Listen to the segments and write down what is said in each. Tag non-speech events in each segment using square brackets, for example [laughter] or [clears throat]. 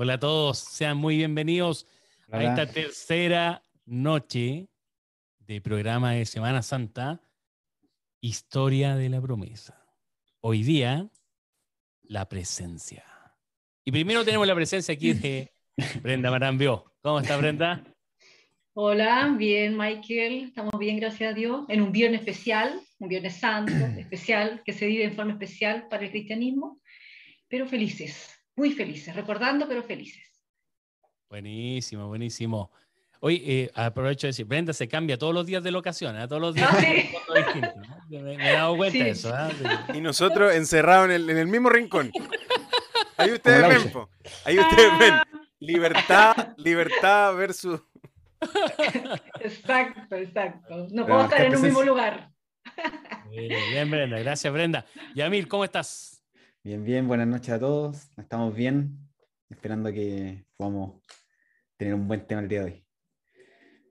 Hola, a todos. Sean muy bienvenidos a esta tercera noche de programa de Semana Santa, Historia de la Promesa. Hoy día, la presencia. Y primero tenemos la presencia aquí de [laughs] Brenda Marambio. ¿Cómo está Brenda? Hola, bien Michael, estamos bien, gracias a Dios, en un viernes especial, un viernes santo, [clears throat] especial, que se vive en forma especial para el cristianismo, pero felices, muy felices, recordando, pero felices. Buenísimo, buenísimo. Hoy eh, aprovecho de decir, Brenda se cambia todos los días de locación, ¿eh? todos los días. Ah, sí. me, he dado cuenta de eso. ¿eh? Y nosotros encerrados en el, en el mismo rincón. Ahí ustedes ven, ahí ustedes ven. Libertad, libertad versus [laughs] exacto, exacto. No puedo estar en un mismo lugar. Bien, Brenda. Gracias, Brenda. Yamil, ¿cómo estás? Bien, bien. Buenas noches a todos. Estamos bien. Esperando que podamos tener un buen tema el día de hoy.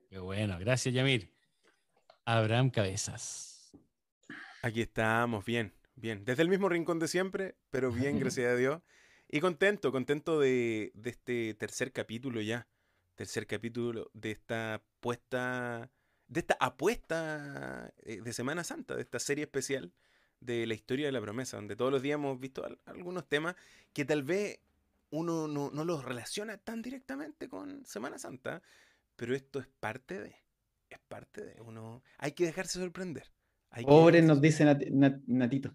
Qué bueno. Gracias, Yamil. Abraham Cabezas. Aquí estamos, bien, bien. Desde el mismo rincón de siempre, pero bien, [laughs] gracias a Dios. Y contento, contento de, de este tercer capítulo ya tercer capítulo de esta apuesta, de esta apuesta eh, de Semana Santa, de esta serie especial de la historia de la promesa, donde todos los días hemos visto algunos temas que tal vez uno no, los relaciona tan directamente con Semana Santa, pero esto es parte de, es parte de uno, hay que dejarse sorprender. Pobres nos dice Natito.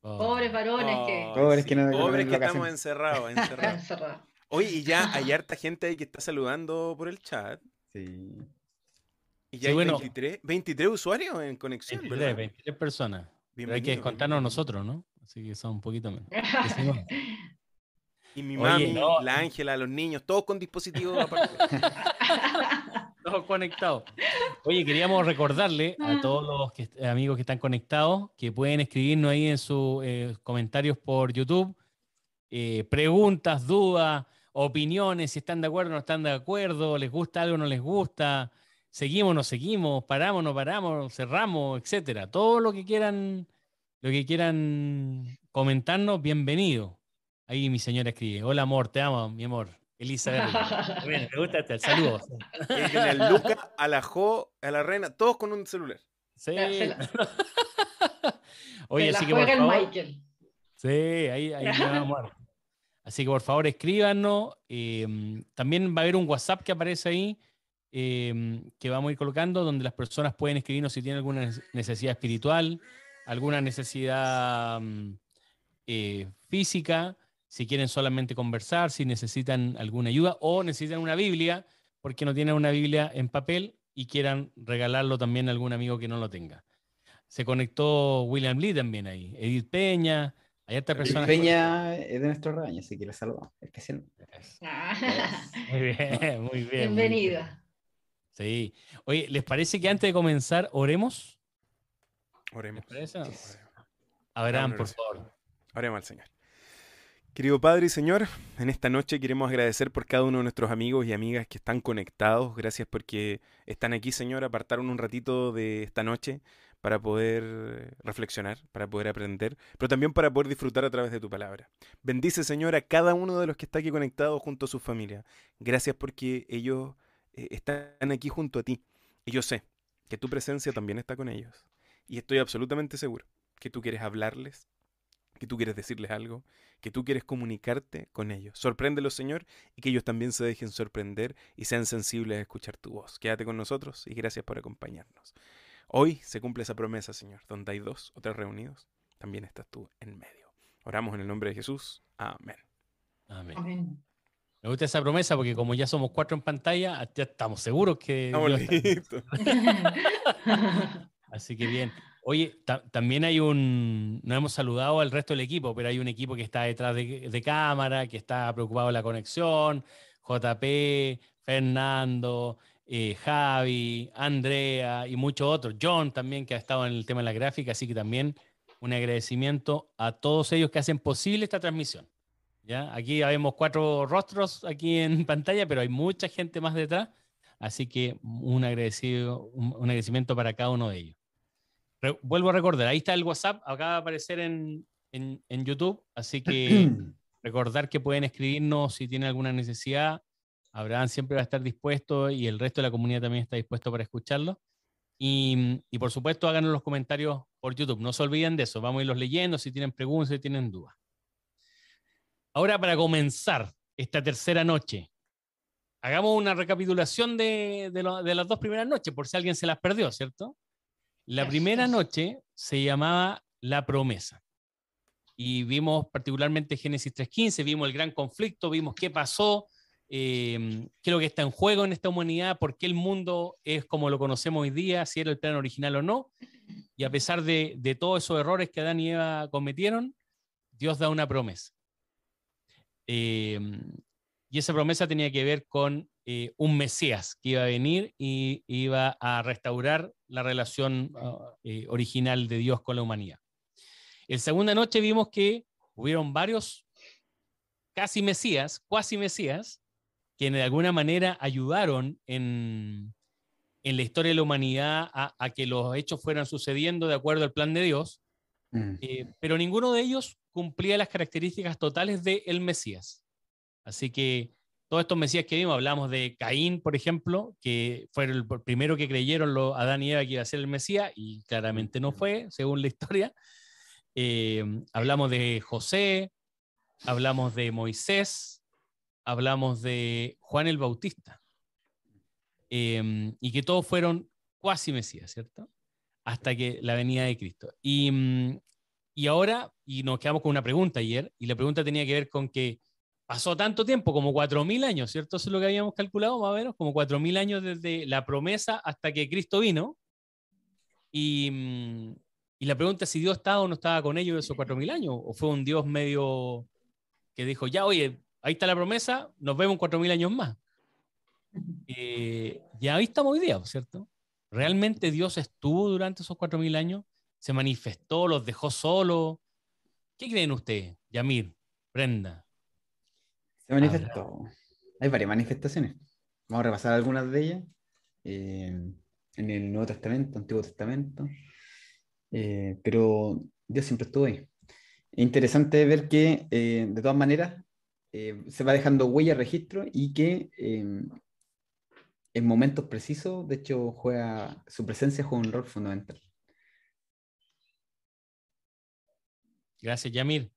Pobres varones que... Pobres que, pobres que estamos encerrados. [laughs] encerrados. Oye, y ya [laughs] hay harta gente ahí que está saludando por el chat. Sí. Y ya hay 23, usuarios en conexión. 23, 23 personas. Hay que contarnos nosotros, ¿no? Así que son un poquito menos. [laughs] y mi mami, la Ángela, los niños, todos con dispositivos [laughs] aparte. [laughs] todos conectados. Oye, queríamos recordarle a todos los amigos que están conectados que pueden escribirnos ahí en sus eh, comentarios por YouTube. Eh, preguntas, dudas, opiniones, si están de acuerdo o no están de acuerdo, les gusta algo o no les gusta, seguimos no seguimos, paramos no paramos, cerramos, etcétera. Todo lo que quieran, lo que quieran comentarnos, bienvenido. Ahí mi señora escribe, hola amor, te amo, mi amor. Elizabeth. [laughs] bueno, me gusta este, saludos. El Luca, a la Jo, a la Reina, todos con un celular. Sí. [laughs] Oye, así que por favor. Sí, ahí, ahí vamos a Así que por favor escríbanos. Em, también va a haber un WhatsApp que aparece ahí em, que vamos a ir colocando donde las personas pueden escribirnos si tienen alguna necesidad espiritual, alguna necesidad mm, eh, física, si quieren solamente conversar, si necesitan alguna ayuda o necesitan una Biblia porque no tienen una Biblia en papel y quieran regalarlo también a algún amigo que no lo tenga. Se conectó William Lee también ahí, Edith Peña. Hay otra persona. Peña es de nuestro rebaño, así que la saludamos, especialmente. Muy bien, muy bien. Bienvenida. Sí. Oye, ¿les parece que antes de comenzar oremos? Oremos. Abraham, por favor. Oremos al Señor. Querido Padre y Señor, en esta noche queremos agradecer por cada uno de nuestros amigos y amigas que están conectados. Gracias porque están aquí, Señor, apartaron un ratito de esta noche para poder reflexionar, para poder aprender, pero también para poder disfrutar a través de tu palabra. Bendice, Señor, a cada uno de los que está aquí conectado junto a su familia. Gracias porque ellos están aquí junto a ti. Y yo sé que tu presencia también está con ellos. Y estoy absolutamente seguro que tú quieres hablarles, que tú quieres decirles algo, que tú quieres comunicarte con ellos. Sorpréndelos, Señor, y que ellos también se dejen sorprender y sean sensibles a escuchar tu voz. Quédate con nosotros y gracias por acompañarnos. Hoy se cumple esa promesa, Señor, donde hay dos o tres reunidos, también estás tú en medio. Oramos en el nombre de Jesús. Amén. Amén. Me gusta esa promesa porque como ya somos cuatro en pantalla, ya estamos seguros que... [laughs] Así que bien. Oye, también hay un, no hemos saludado al resto del equipo, pero hay un equipo que está detrás de, de cámara, que está preocupado de la conexión, JP, Fernando, eh, Javi, Andrea y muchos otros, John también que ha estado en el tema de la gráfica, así que también un agradecimiento a todos ellos que hacen posible esta transmisión. ¿Ya? Aquí vemos cuatro rostros aquí en [laughs] pantalla, pero hay mucha gente más detrás, así que un, agradecido, un, agradecimiento para cada uno de ellos. vuelvo a recordar, ahí está el WhatsApp, acaba de aparecer en, en, en YouTube, así que [clears throat] recordar que pueden escribirnos si tienen alguna necesidad. Abraham siempre va a estar dispuesto y el resto de la comunidad también está dispuesto para escucharlo. Y, y por supuesto, háganos los comentarios por YouTube. No se olviden de eso. Vamos a irlos leyendo si tienen preguntas, si tienen dudas. Ahora, para comenzar esta tercera noche, hagamos una recapitulación de, de, las dos primeras noches, por si alguien se las perdió, ¿cierto? La primera noche se llamaba La promesa. Y vimos particularmente Génesis 3.15, vimos el gran conflicto, vimos qué pasó, eh, qué es lo que está en juego en esta humanidad, por qué el mundo es como lo conocemos hoy día, si era el plan original o no. Y a pesar de, de todos esos errores que Adán y Eva cometieron, Dios da una promesa. Em, y esa promesa tenía que ver con eh, un Mesías que iba a venir y iba a restaurar la relación ah, eh, original de Dios con la humanidad. En segunda noche vimos que hubieron varios casi Mesías, cuasi Mesías, que de alguna manera ayudaron en, en la historia de la humanidad a, que los hechos fueran sucediendo de acuerdo al plan de Dios, mm. eh, pero ninguno de ellos cumplía las características totales de el Mesías. Así que todos estos Mesías que vimos, hablamos de Caín, por ejemplo, que fue el primero que creyeron los Adán y Eva que iba a ser el Mesías, y claramente no fue, según la historia. Eh, hablamos de José, hablamos de Moisés, hablamos de Juan el Bautista, eh, y que todos fueron cuasi Mesías, ¿cierto? Hasta que la venida de Cristo. Y mm, y ahora, y nos quedamos con una pregunta ayer, y la pregunta tenía que ver con que pasó tanto tiempo, como 4.000 años, ¿cierto? Eso es lo que habíamos calculado, más o menos, como 4.000 años desde la promesa hasta que Cristo vino. Y, mm, y la pregunta es si Dios estaba o no estaba con ellos esos 4.000 años, o fue un Dios medio que dijo, ya, oye, ahí está la promesa, nos vemos en 4.000 años más. Eh, ahí estamos hoy día, ¿cierto? ¿Realmente Dios estuvo durante esos 4.000 años? Se manifestó, los dejó solos. ¿Qué creen ustedes, Yamir, Brenda? Se manifestó. Hay varias manifestaciones. Vamos a repasar algunas de ellas. Eh, en el Nuevo Testamento, Antiguo Testamento. Eh, pero Dios siempre estuvo ahí. Es interesante ver que, eh, de todas maneras, se va dejando huella, registro y que en momentos precisos, de hecho, juega, su presencia juega un rol fundamental. Gracias, Yamir.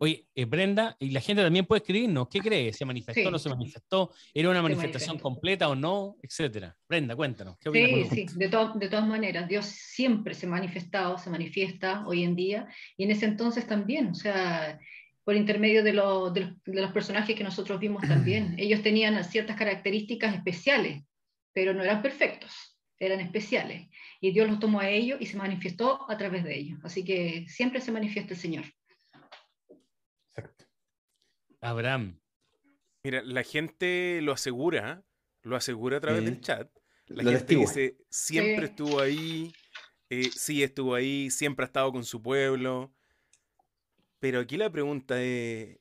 Oye, eh, Brenda, y la gente también puede escribirnos, ¿qué cree? ¿Se manifestó o no se manifestó? ¿Era una manifestación completa o no? Etcétera. Brenda, cuéntanos. ¿qué sí, sí, de, de todas maneras, Dios siempre se ha manifestado, se manifiesta hoy en día, y en ese entonces también, o sea, por intermedio de, de los personajes que nosotros vimos también. [clears throat] Ellos tenían ciertas características especiales, pero no eran perfectos eran especiales. Y Dios los tomó a ellos y se manifestó a través de ellos. Así que siempre se manifiesta el Señor. Exacto. Abraham. Mira, la gente lo asegura, lo asegura a través del chat. La gente dice, siempre estuvo ahí, eh, sí estuvo ahí, siempre ha estado con su pueblo. Pero aquí la pregunta es,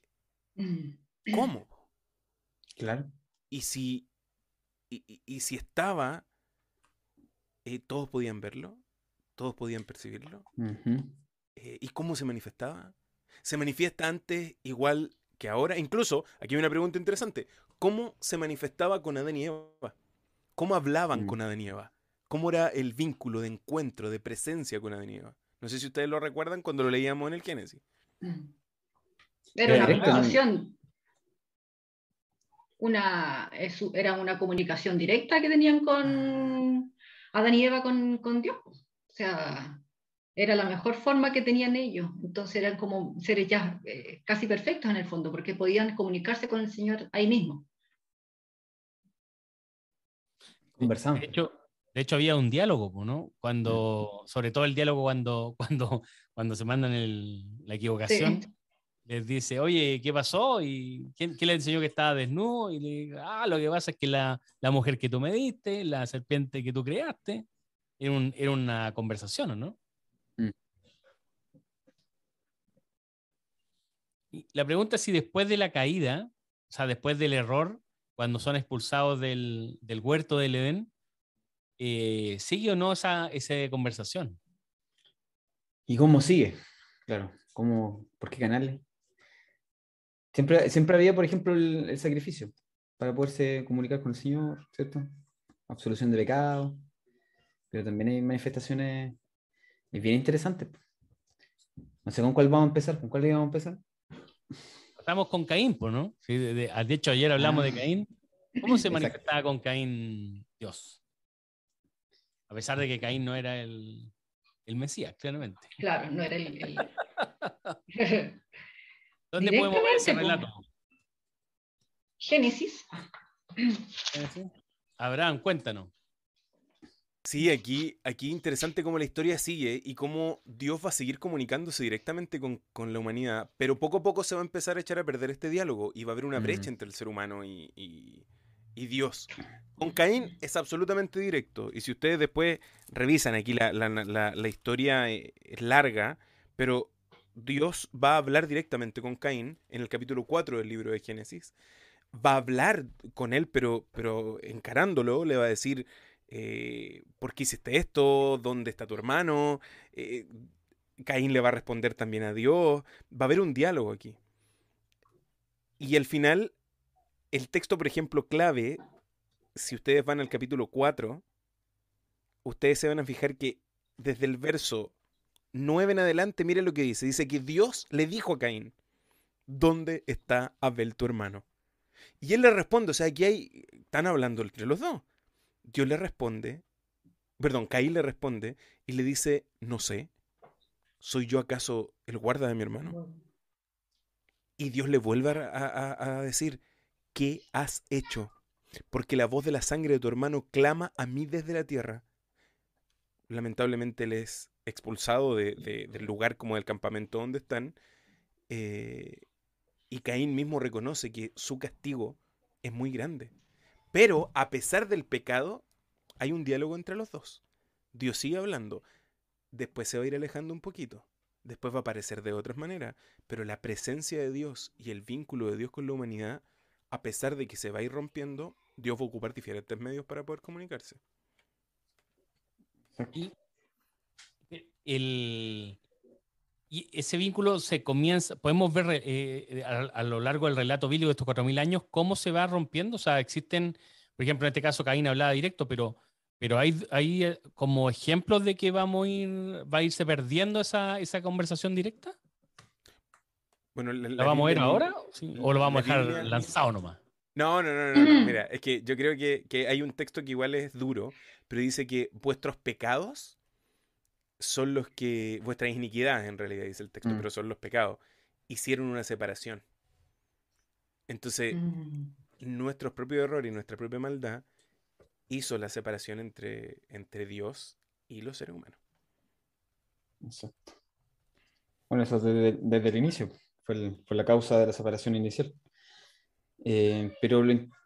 mm. ¿cómo? Claro. Y si, y si estaba, eh, todos podían verlo, todos podían percibirlo. Eh, ¿Y cómo se manifestaba? Se manifiesta antes igual que ahora. Incluso, aquí hay una pregunta interesante. ¿Cómo se manifestaba con Adán y Eva? ¿Cómo hablaban mm. con Adán y Eva? ¿Cómo era el vínculo de encuentro, de presencia con Adán y Eva? No sé si ustedes lo recuerdan cuando lo leíamos en el Génesis. [clears throat] Era una comunicación, una, era una comunicación directa que tenían con, Adán y Eva con, con Dios. O sea, era la mejor forma que tenían ellos. Entonces eran como seres ya eh, casi perfectos en el fondo, porque podían comunicarse con el Señor ahí mismo. Conversando. De hecho, de hecho había un diálogo, ¿no? Cuando, sobre todo el diálogo cuando, [laughs] cuando, cuando se mandan el, la equivocación. Les dice, oye, ¿qué pasó? ¿Y quién, le enseñó que estaba desnudo? Y le dice, ah, lo que pasa es que la, la mujer que tú me diste, la serpiente que tú creaste, era, un, era una conversación, ¿no? Mm. Y la pregunta es si después de la caída, o sea, después del error, cuando son expulsados del, del huerto del Edén, eh, ¿sigue o no esa, esa conversación? ¿Y cómo sigue? Claro, ¿cómo, ¿por qué canales? Siempre, siempre había, por ejemplo, el, sacrificio para poderse comunicar con el Señor, ¿cierto? Absolución de pecado, pero también hay manifestaciones bien interesantes. No sé con cuál vamos a empezar, con cuál vamos a empezar. Estamos con Caín, pues, ¿no? Sí, de, hecho, ayer hablamos de ah. Caín. ¿Cómo se manifestaba con Caín Dios? A pesar de que Caín no era el, el Mesías, claramente. Claro, no era el. [laughs] ¿Dónde podemos ver ese relato? Génesis. Abraham, cuéntanos. Sí, aquí, aquí interesante cómo la historia sigue y cómo Dios va a seguir comunicándose directamente con, la humanidad, pero poco a poco se va a empezar a echar a perder este diálogo y va a haber una brecha entre el ser humano y, y, Dios. Con Caín es absolutamente directo y si ustedes después revisan aquí la, la historia eh, es larga, pero Dios va a hablar directamente con Caín en el capítulo 4 del libro de Génesis. Va a hablar con él, pero, pero encarándolo, le va a decir eh, ¿por qué hiciste esto? ¿Dónde está tu hermano? Eh, Caín le va a responder también a Dios. Va a haber un diálogo aquí. Y al final, el texto, por ejemplo, clave, si ustedes van al capítulo 4, ustedes se van a fijar que desde el verso 9 en adelante, mire lo que dice. Dice que Dios le dijo a Caín, ¿dónde está Abel tu hermano? Y él le responde, o sea, aquí hay, están hablando entre los dos. Dios le responde, perdón, Caín le responde y le dice, no sé, ¿soy yo acaso el guarda de mi hermano? Y Dios le vuelve a, decir, ¿qué has hecho? Porque la voz de la sangre de tu hermano clama a mí desde la tierra. Lamentablemente él es expulsado del lugar como del campamento donde están. Eh, y Caín mismo reconoce que su castigo es muy grande. Pero a pesar del pecado, hay un diálogo entre los dos. Dios sigue hablando. Después se va a ir alejando un poquito. Después va a aparecer de otras maneras. Pero la presencia de Dios y el vínculo de Dios con la humanidad, a pesar de que se va a ir rompiendo, Dios va a ocupar diferentes medios para poder comunicarse. Y, el, y ese vínculo se comienza, podemos ver eh, a, lo largo del relato bíblico de estos 4.000 años cómo se va rompiendo. O sea, existen, por ejemplo, en este caso Caín hablaba directo, pero, pero hay, hay eh, como ejemplos de que vamos a ir, va a irse perdiendo esa, esa conversación directa. Bueno, la, vamos a ver ahora? ¿O lo vamos a dejar lanzado nomás? No, no, no, no, Mira, es que yo creo que, que hay un texto que igual es duro, pero dice que vuestros pecados son los que, vuestras iniquidades en realidad dice el texto, mm. pero son los pecados, hicieron una separación. Entonces, mm. nuestros propios errores y nuestra propia maldad hizo la separación entre, entre Dios y los seres humanos. Exacto. Bueno, eso desde, desde el inicio, fue, fue, la causa de la separación inicial. Eh, pero,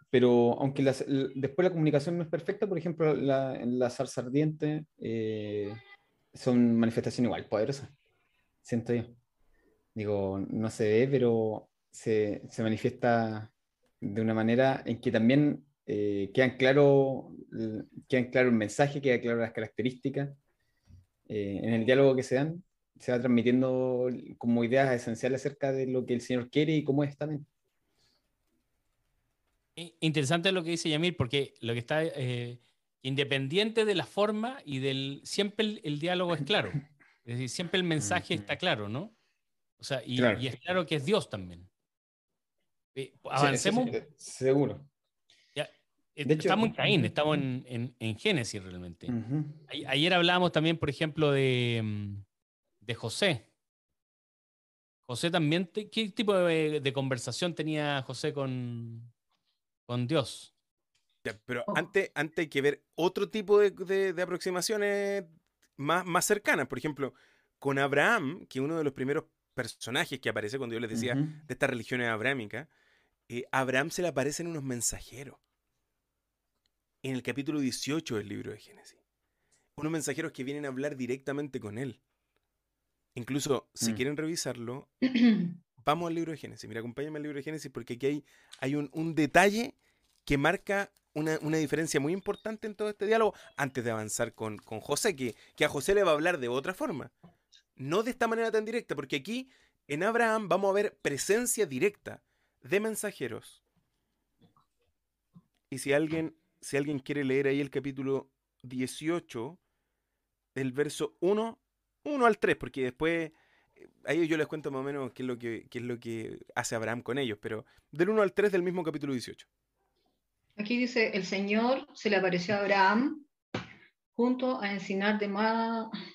pero aunque después la comunicación no es perfecta, por ejemplo, la, en la zarza ardiente, eh, son manifestaciones igual poderosas, siento yo. Digo, no se ve, pero se, se manifiesta de una manera en que también eh, quedan claro quedan claro el mensaje, quedan claras las características. Eh, en el diálogo que se dan, se va transmitiendo como ideas esenciales acerca de lo que el Señor quiere y cómo es también. Interesante lo que dice Yamil, porque lo que está eh, independiente de la forma y del. Siempre el, diálogo es claro. Es decir, siempre el mensaje está claro, ¿no? O sea, y, es claro que es Dios también. Eh, avancemos. seguro. Eh, estamos en Caín, estamos en, Génesis realmente. Ayer hablábamos también, por ejemplo, de, mm, de José. José también, ¿qué tipo de, conversación tenía José con, con Dios? pero oh. antes, antes hay que ver otro tipo de, aproximaciones más, más cercanas. Por ejemplo, con Abraham, que uno de los primeros personajes que aparece cuando yo les decía de estas religiones abrámicas, eh, Abraham se le aparecen unos mensajeros. En el capítulo 18 del libro de Génesis. Unos mensajeros que vienen a hablar directamente con él. Incluso, si mm. quieren revisarlo, [clears throat] vamos al libro de Génesis. Mira, acompáñame al libro de Génesis porque aquí hay, hay un, un detalle que marca una, diferencia muy importante en todo este diálogo antes de avanzar con, José, que, que, a José le va a hablar de otra forma. No de esta manera tan directa, porque aquí en Abraham vamos a ver presencia directa. de mensajeros. Y si alguien, si alguien quiere leer ahí el capítulo 18, del verso 1, 1 al 3, porque después eh, ahí yo les cuento más o menos qué es lo que, qué es lo que hace Abraham con ellos, pero del 1 al 3 del mismo capítulo 18. Aquí dice, el Señor se le apareció a Abraham junto a Encinar de,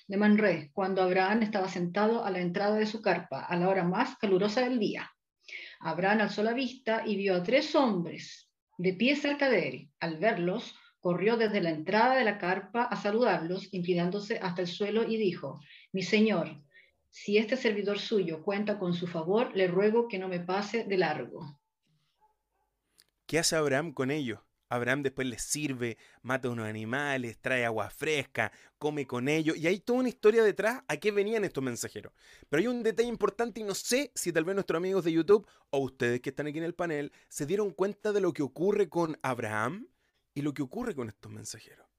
de Manre, cuando Abraham estaba sentado a la entrada de su carpa, a la hora más calurosa del día. Abraham alzó la vista y vio a tres hombres de pie cerca de él. Al verlos, corrió desde la entrada de la carpa a saludarlos, inclinándose hasta el suelo y dijo, mi señor, si este servidor suyo cuenta con su favor, le ruego que no me pase de largo. ¿Qué hace Abraham con ellos? Abraham después les sirve, mata unos animales, trae agua fresca, come con ellos. Y hay toda una historia detrás a qué venían estos mensajeros. Pero hay un detalle importante y no sé si tal vez nuestros amigos de YouTube o ustedes que están aquí en el panel se dieron cuenta de lo que ocurre con Abraham y lo que ocurre con estos mensajeros.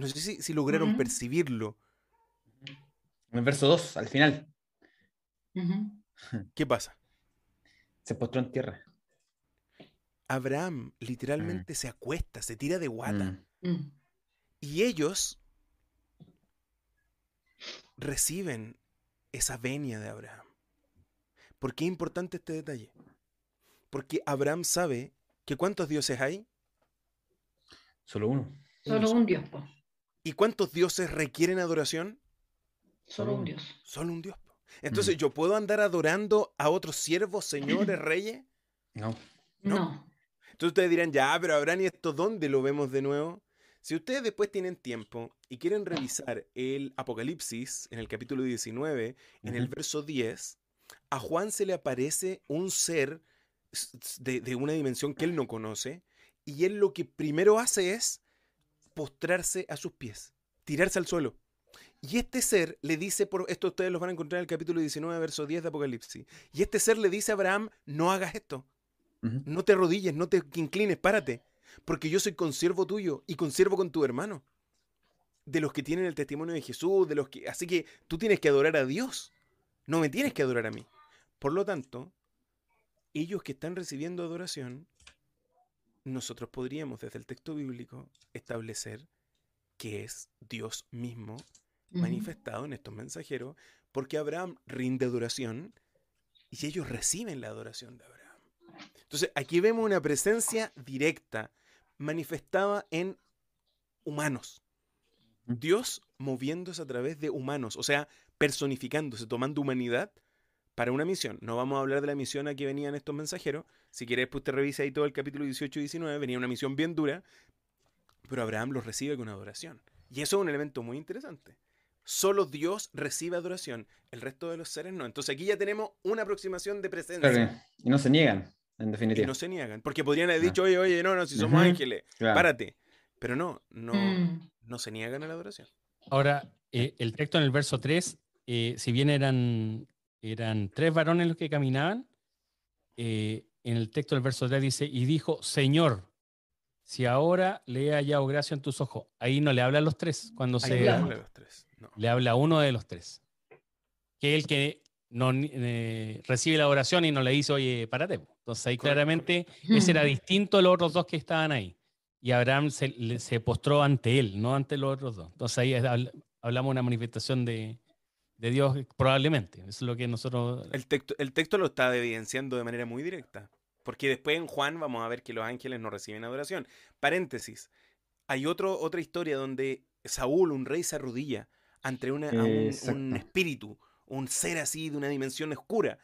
No sé si, lograron percibirlo. En el verso 2, al final. [laughs] ¿Qué pasa? Se postró en tierra. Abraham literalmente mm. se acuesta, se tira de guata. Mm. Mm. Y ellos reciben esa venia de Abraham. ¿Por qué es importante este detalle? Porque Abraham sabe que ¿cuántos dioses hay? Solo uno. Solo un dios. ¿Y cuántos dioses requieren adoración? Solo un dios. Solo un dios. Entonces, ¿yo puedo andar adorando a otros siervos, señores, [clears throat] reyes? No. No. Entonces ustedes dirán, ya, pero Abraham, ¿y esto dónde lo vemos de nuevo? Si ustedes después tienen tiempo y quieren revisar el Apocalipsis en el capítulo 19, en el verso 10, a Juan se le aparece un ser de, una dimensión que él no conoce y él lo que primero hace es postrarse a sus pies, tirarse al suelo. Y este ser le dice, por esto ustedes lo van a encontrar en el capítulo 19, verso 10 de Apocalipsis, y este ser le dice a Abraham, no hagas esto, no te arrodilles, no te inclines, párate. Porque yo soy consiervo tuyo y consiervo con tu hermano. De los que tienen el testimonio de Jesús, de los que. Así que tú tienes que adorar a Dios. No me tienes que adorar a mí. Por lo tanto, ellos que están recibiendo adoración, nosotros podríamos desde el texto bíblico establecer que es Dios mismo manifestado en estos mensajeros, porque Abraham rinde adoración y ellos reciben la adoración de Abraham. Entonces, aquí vemos una presencia directa, manifestada en humanos. Dios moviéndose a través de humanos, o sea, personificándose, tomando humanidad para una misión. No vamos a hablar de la misión a que venían estos mensajeros. Si quieres, pues te revisa ahí todo el capítulo 18 y 19. Venía una misión bien dura, pero Abraham los recibe con adoración. Y eso es un elemento muy interesante. Solo Dios recibe adoración, el resto de los seres no. Entonces aquí ya tenemos una aproximación de presencia. y no se niegan en definitiva. Y no se niegan, porque podrían haber dicho, oye, oye, no, no, si somos ángeles, párate. Pero no, no, mm. no se niegan a la adoración. Ahora, eh, el texto en el verso 3, eh, si bien eran, eran tres varones los que caminaban, eh, en el texto del verso 3 dice, y dijo, Señor, si ahora le he hallado gracia en tus ojos. Ahí no le habla a los tres, cuando se... Le habla a los tres. Le habla a uno de los tres. Que es el que no eh, recibe la oración y no le dice, oye, párate. Entonces ahí claramente ese era distinto a los otros dos que estaban ahí. Y Abraham se, se postró ante él, no ante los otros dos. Entonces ahí hablamos de una manifestación de, de, Dios probablemente. Eso es lo que nosotros... El texto, el texto lo está evidenciando de manera muy directa. Porque después en Juan vamos a ver que los ángeles no reciben adoración. Paréntesis. Hay otro, otra historia donde Saúl, un rey, se arrodilla ante una, un espíritu un ser así de una dimensión oscura.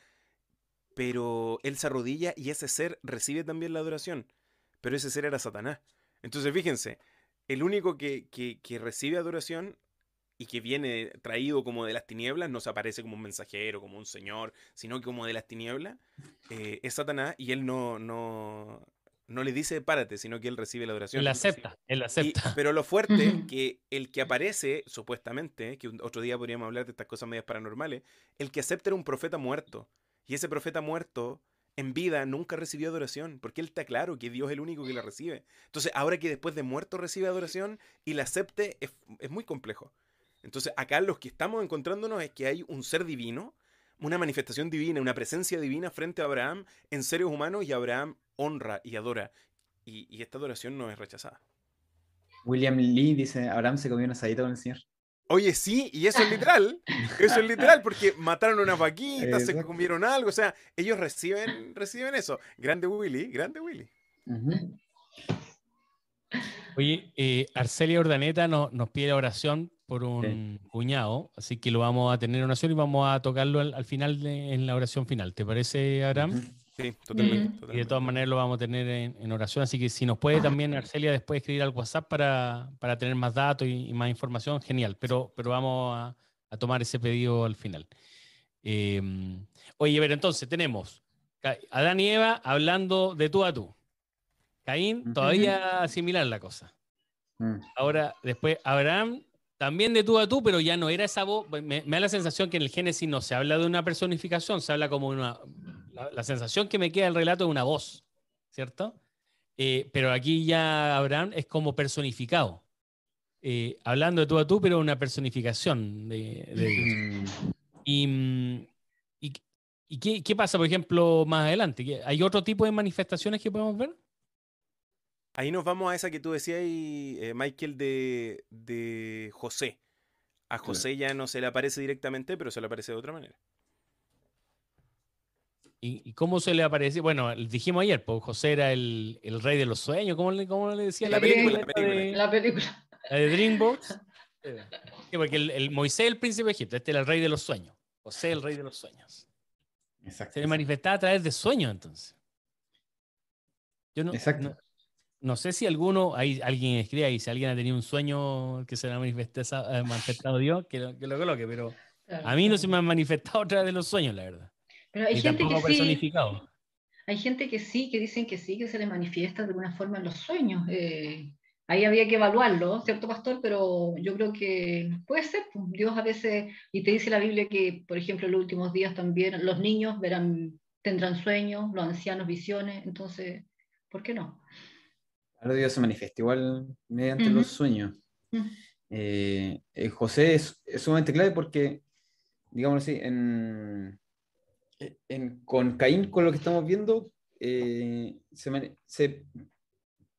Pero él se arrodilla y ese ser recibe también la adoración. Pero ese ser era Satanás. Entonces fíjense, el único que, que, recibe adoración y que viene traído como de las tinieblas, no se aparece como un mensajero, como un señor, sino que como de las tinieblas, eh, es Satanás y él no, no, no le dice párate, sino que él recibe la adoración. Él acepta, él acepta. pero lo fuerte que el que aparece, supuestamente, que otro día podríamos hablar de estas cosas medias paranormales, el que acepta era un profeta muerto. Y ese profeta muerto, en vida, nunca recibió adoración, porque él está claro que Dios es el único que la recibe. Entonces, ahora que después de muerto recibe adoración y la acepte, es, es muy complejo. Entonces, acá los que estamos encontrándonos es que hay un ser divino una manifestación divina, una presencia divina frente a Abraham en seres humanos y Abraham honra y adora. Y, esta adoración no es rechazada. William Lee dice, Abraham se comió una asadita con el Señor. Oye, sí, y eso es literal. [laughs] Eso es literal, porque mataron una vaquita, se comieron algo. O sea, ellos reciben, reciben eso. Grande Willy, grande Willy. Oye, eh, Arcelia Ordaneta nos pide oración por un cuñado, así que lo vamos a tener en oración y vamos a tocarlo al, final en la oración final. ¿Te parece, Abraham? Sí, totalmente, Y de todas maneras lo vamos a tener en, oración, así que si nos puede también Arcelia después escribir al WhatsApp para, tener más datos y, más información, genial, pero, pero vamos a, tomar ese pedido al final. Em, oye, a ver, entonces tenemos Adán y Eva hablando de tú a tú. Caín, todavía similar la cosa. Mm. Ahora, después Abraham también de tú a tú, pero ya no era esa voz. Me, da la sensación que en el Génesis no se habla de una personificación, se habla como una. La, sensación que me queda del relato de una voz, ¿cierto? Eh, pero aquí ya Abraham es como personificado. Eh, hablando de tú a tú, pero una personificación de, Dios. Mm. Y, qué, qué, pasa, por ejemplo, más adelante? ¿Hay otro tipo de manifestaciones que podemos ver? Ahí nos vamos a esa que tú decías, eh, Michael, de, José. A José ya no se le aparece directamente, pero se le aparece de otra manera. ¿Y, cómo se le aparece? Bueno, dijimos ayer, pues José era el, rey de los sueños, ¿cómo le, cómo le decía? La, película, la película. la película. La de DreamWorks. porque el, Moisés el príncipe de Egipto, este era el rey de los sueños. José el rey de los sueños. Exacto. Se le manifestaba a través de sueños, entonces. Yo no, Exacto no sé si alguno, hay alguien escribe ahí, si alguien ha tenido un sueño que se le ha manifestado, manifestado Dios, que lo, que lo coloque, pero a mí no se me han manifestado otra de los sueños, la verdad. Pero hay gente que sí. Hay gente que sí, que dicen que sí, que se le manifiesta de alguna forma en los sueños. Eh, ahí había que evaluarlo, ¿cierto, pastor? Pero yo creo que puede ser. Pues, Dios a veces, y te dice la Biblia que, por ejemplo, en los últimos días también los niños verán, tendrán sueños, los ancianos visiones, entonces, ¿por qué no? Dios se manifiesta igual mediante los sueños. Eh, José es, sumamente clave porque, digamos así, en, con Caín, con lo que estamos viendo, eh, se,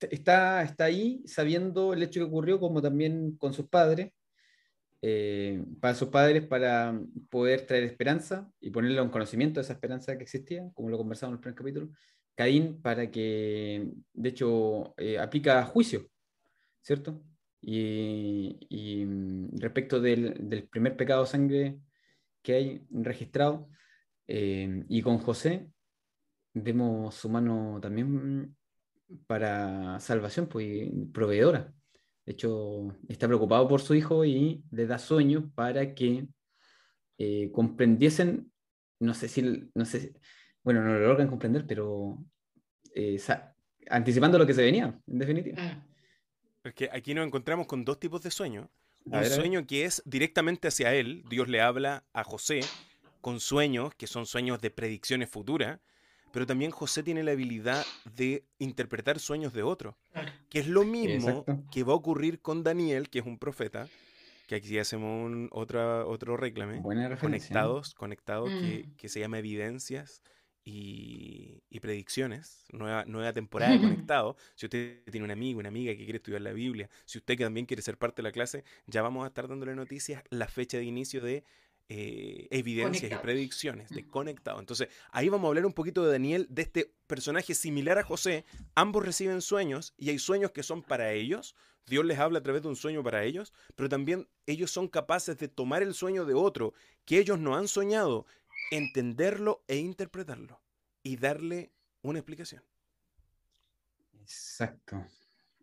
está, está ahí sabiendo el hecho que ocurrió, como también con sus padres, eh, para sus padres, para poder traer esperanza y ponerle un conocimiento de esa esperanza que existía, como lo conversamos en el primer capítulo, Caín para que, de hecho, eh, aplica juicio, ¿cierto? Y, mm, respecto del, primer pecado sangre que hay registrado, eh, y con José, vemos su mano también para salvación, pues proveedora. De hecho, está preocupado por su hijo y le da sueño para que eh, comprendiesen, no sé si, no sé, bueno, no lo logran comprender, pero eh, anticipando lo que se venía, en definitiva. Porque aquí nos encontramos con dos tipos de sueños. Un sueño que es directamente hacia él, Dios le habla a José con sueños, que son sueños de predicciones futuras, pero también José tiene la habilidad de interpretar sueños de otros, que es lo mismo que va a ocurrir con Daniel, que es un profeta, que aquí hacemos un, otra, otro reclame, conectados, conectados, que, mm. que se llama Evidencias, y, predicciones, nueva, nueva temporada de [laughs] Conectado. Si usted tiene un amigo, una amiga que quiere estudiar la Biblia, si usted también quiere ser parte de la clase, ya vamos a estar dándole noticias la fecha de inicio de eh, evidencias y predicciones de Conectado. Entonces, ahí vamos a hablar un poquito de Daniel, de este personaje similar a José. Ambos reciben sueños y hay sueños que son para ellos. Dios les habla a través de un sueño para ellos, pero también ellos son capaces de tomar el sueño de otro que ellos no han soñado entenderlo e interpretarlo y darle una explicación. Exacto.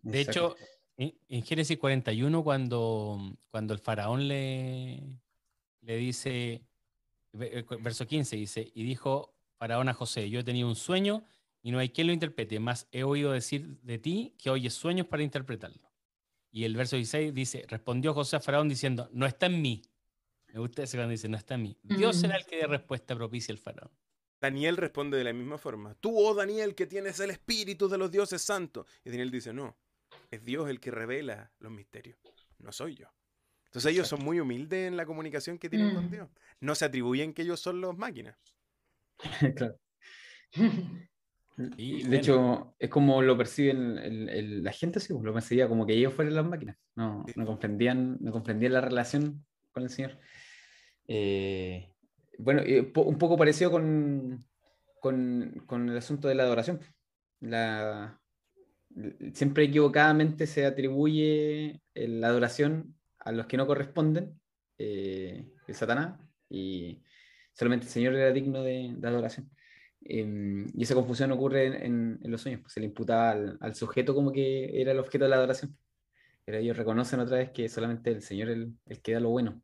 De hecho, en, Génesis 41, cuando, cuando el faraón le, le dice, eh, verso 15 dice, y dijo faraón a José, yo he tenido un sueño y no hay quien lo interprete, más he oído decir de ti que oyes sueños para interpretarlo. Y el verso 16 dice, respondió José a faraón diciendo, no está en mí, me gusta ese cuando dice, no está en mí. Dios será el que dé respuesta propicia al faraón. Daniel responde de la misma forma. Tú, oh Daniel, que tienes el espíritu de los dioses santos. Y Daniel dice, no, es Dios el que revela los misterios, no soy yo. Entonces ellos son muy humildes en la comunicación que tienen con mm. Dios. No se atribuyen que ellos son los máquinas. [laughs] claro. de hecho, es como lo perciben la gente, sí, lo percibía como que ellos fueran las máquinas. No, no, comprendían, no comprendían la relación con el Señor. Eh, bueno, un poco parecido con, con, el asunto de la adoración. La, siempre equivocadamente se atribuye la adoración a los que no corresponden, eh, el Satanás, y solamente el Señor era digno de, adoración. Em, y esa confusión ocurre en, los sueños, pues se le imputaba al, sujeto como que era el objeto de la adoración. Pero ellos reconocen otra vez que solamente el Señor es el, el que da lo bueno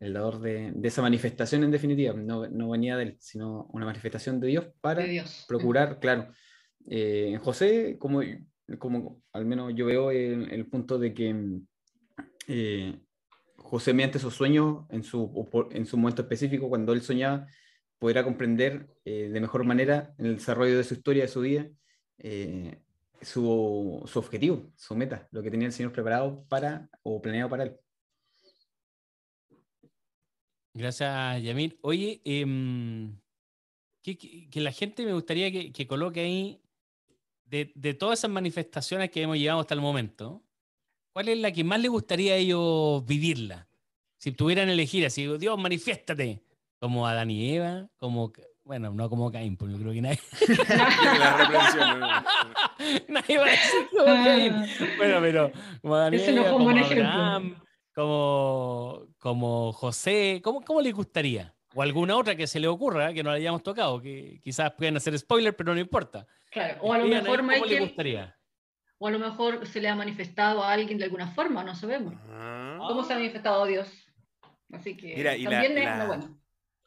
el dador de, esa manifestación en definitiva, no, no, venía de él, sino una manifestación de Dios para procurar, claro. Eh, en José, como, como al menos yo veo el, el punto de que eh, José mediante sus sueños, en su, en su momento específico, cuando él soñaba, podrá comprender eh, de mejor manera en el desarrollo de su historia, de su vida, su, su objetivo, su meta, lo que tenía el Señor preparado para o planeado para él. Gracias, Yamil. Oye, em, que, la gente me gustaría que, coloque ahí, de, todas esas manifestaciones que hemos llevado hasta el momento, ¿cuál es la que más le gustaría a ellos vivirla? Si tuvieran elegir así, Dios, manifiéstate, como Adán y Eva, como, bueno, no como Caín, porque yo creo que nadie... [laughs] [laughs] nadie va a decir como Caín. Bueno, pero como Abraham, como, como José, ¿cómo, ¿cómo le gustaría? O alguna otra que se le ocurra, que no la hayamos tocado, que quizás pueden hacer spoiler, pero no importa. Claro, o a lo mejor ¿cómo le gustaría? O a lo mejor se le ha manifestado a alguien de alguna forma, no sabemos. Ah. ¿Cómo se ha manifestado a Dios? Así que también la, es bueno.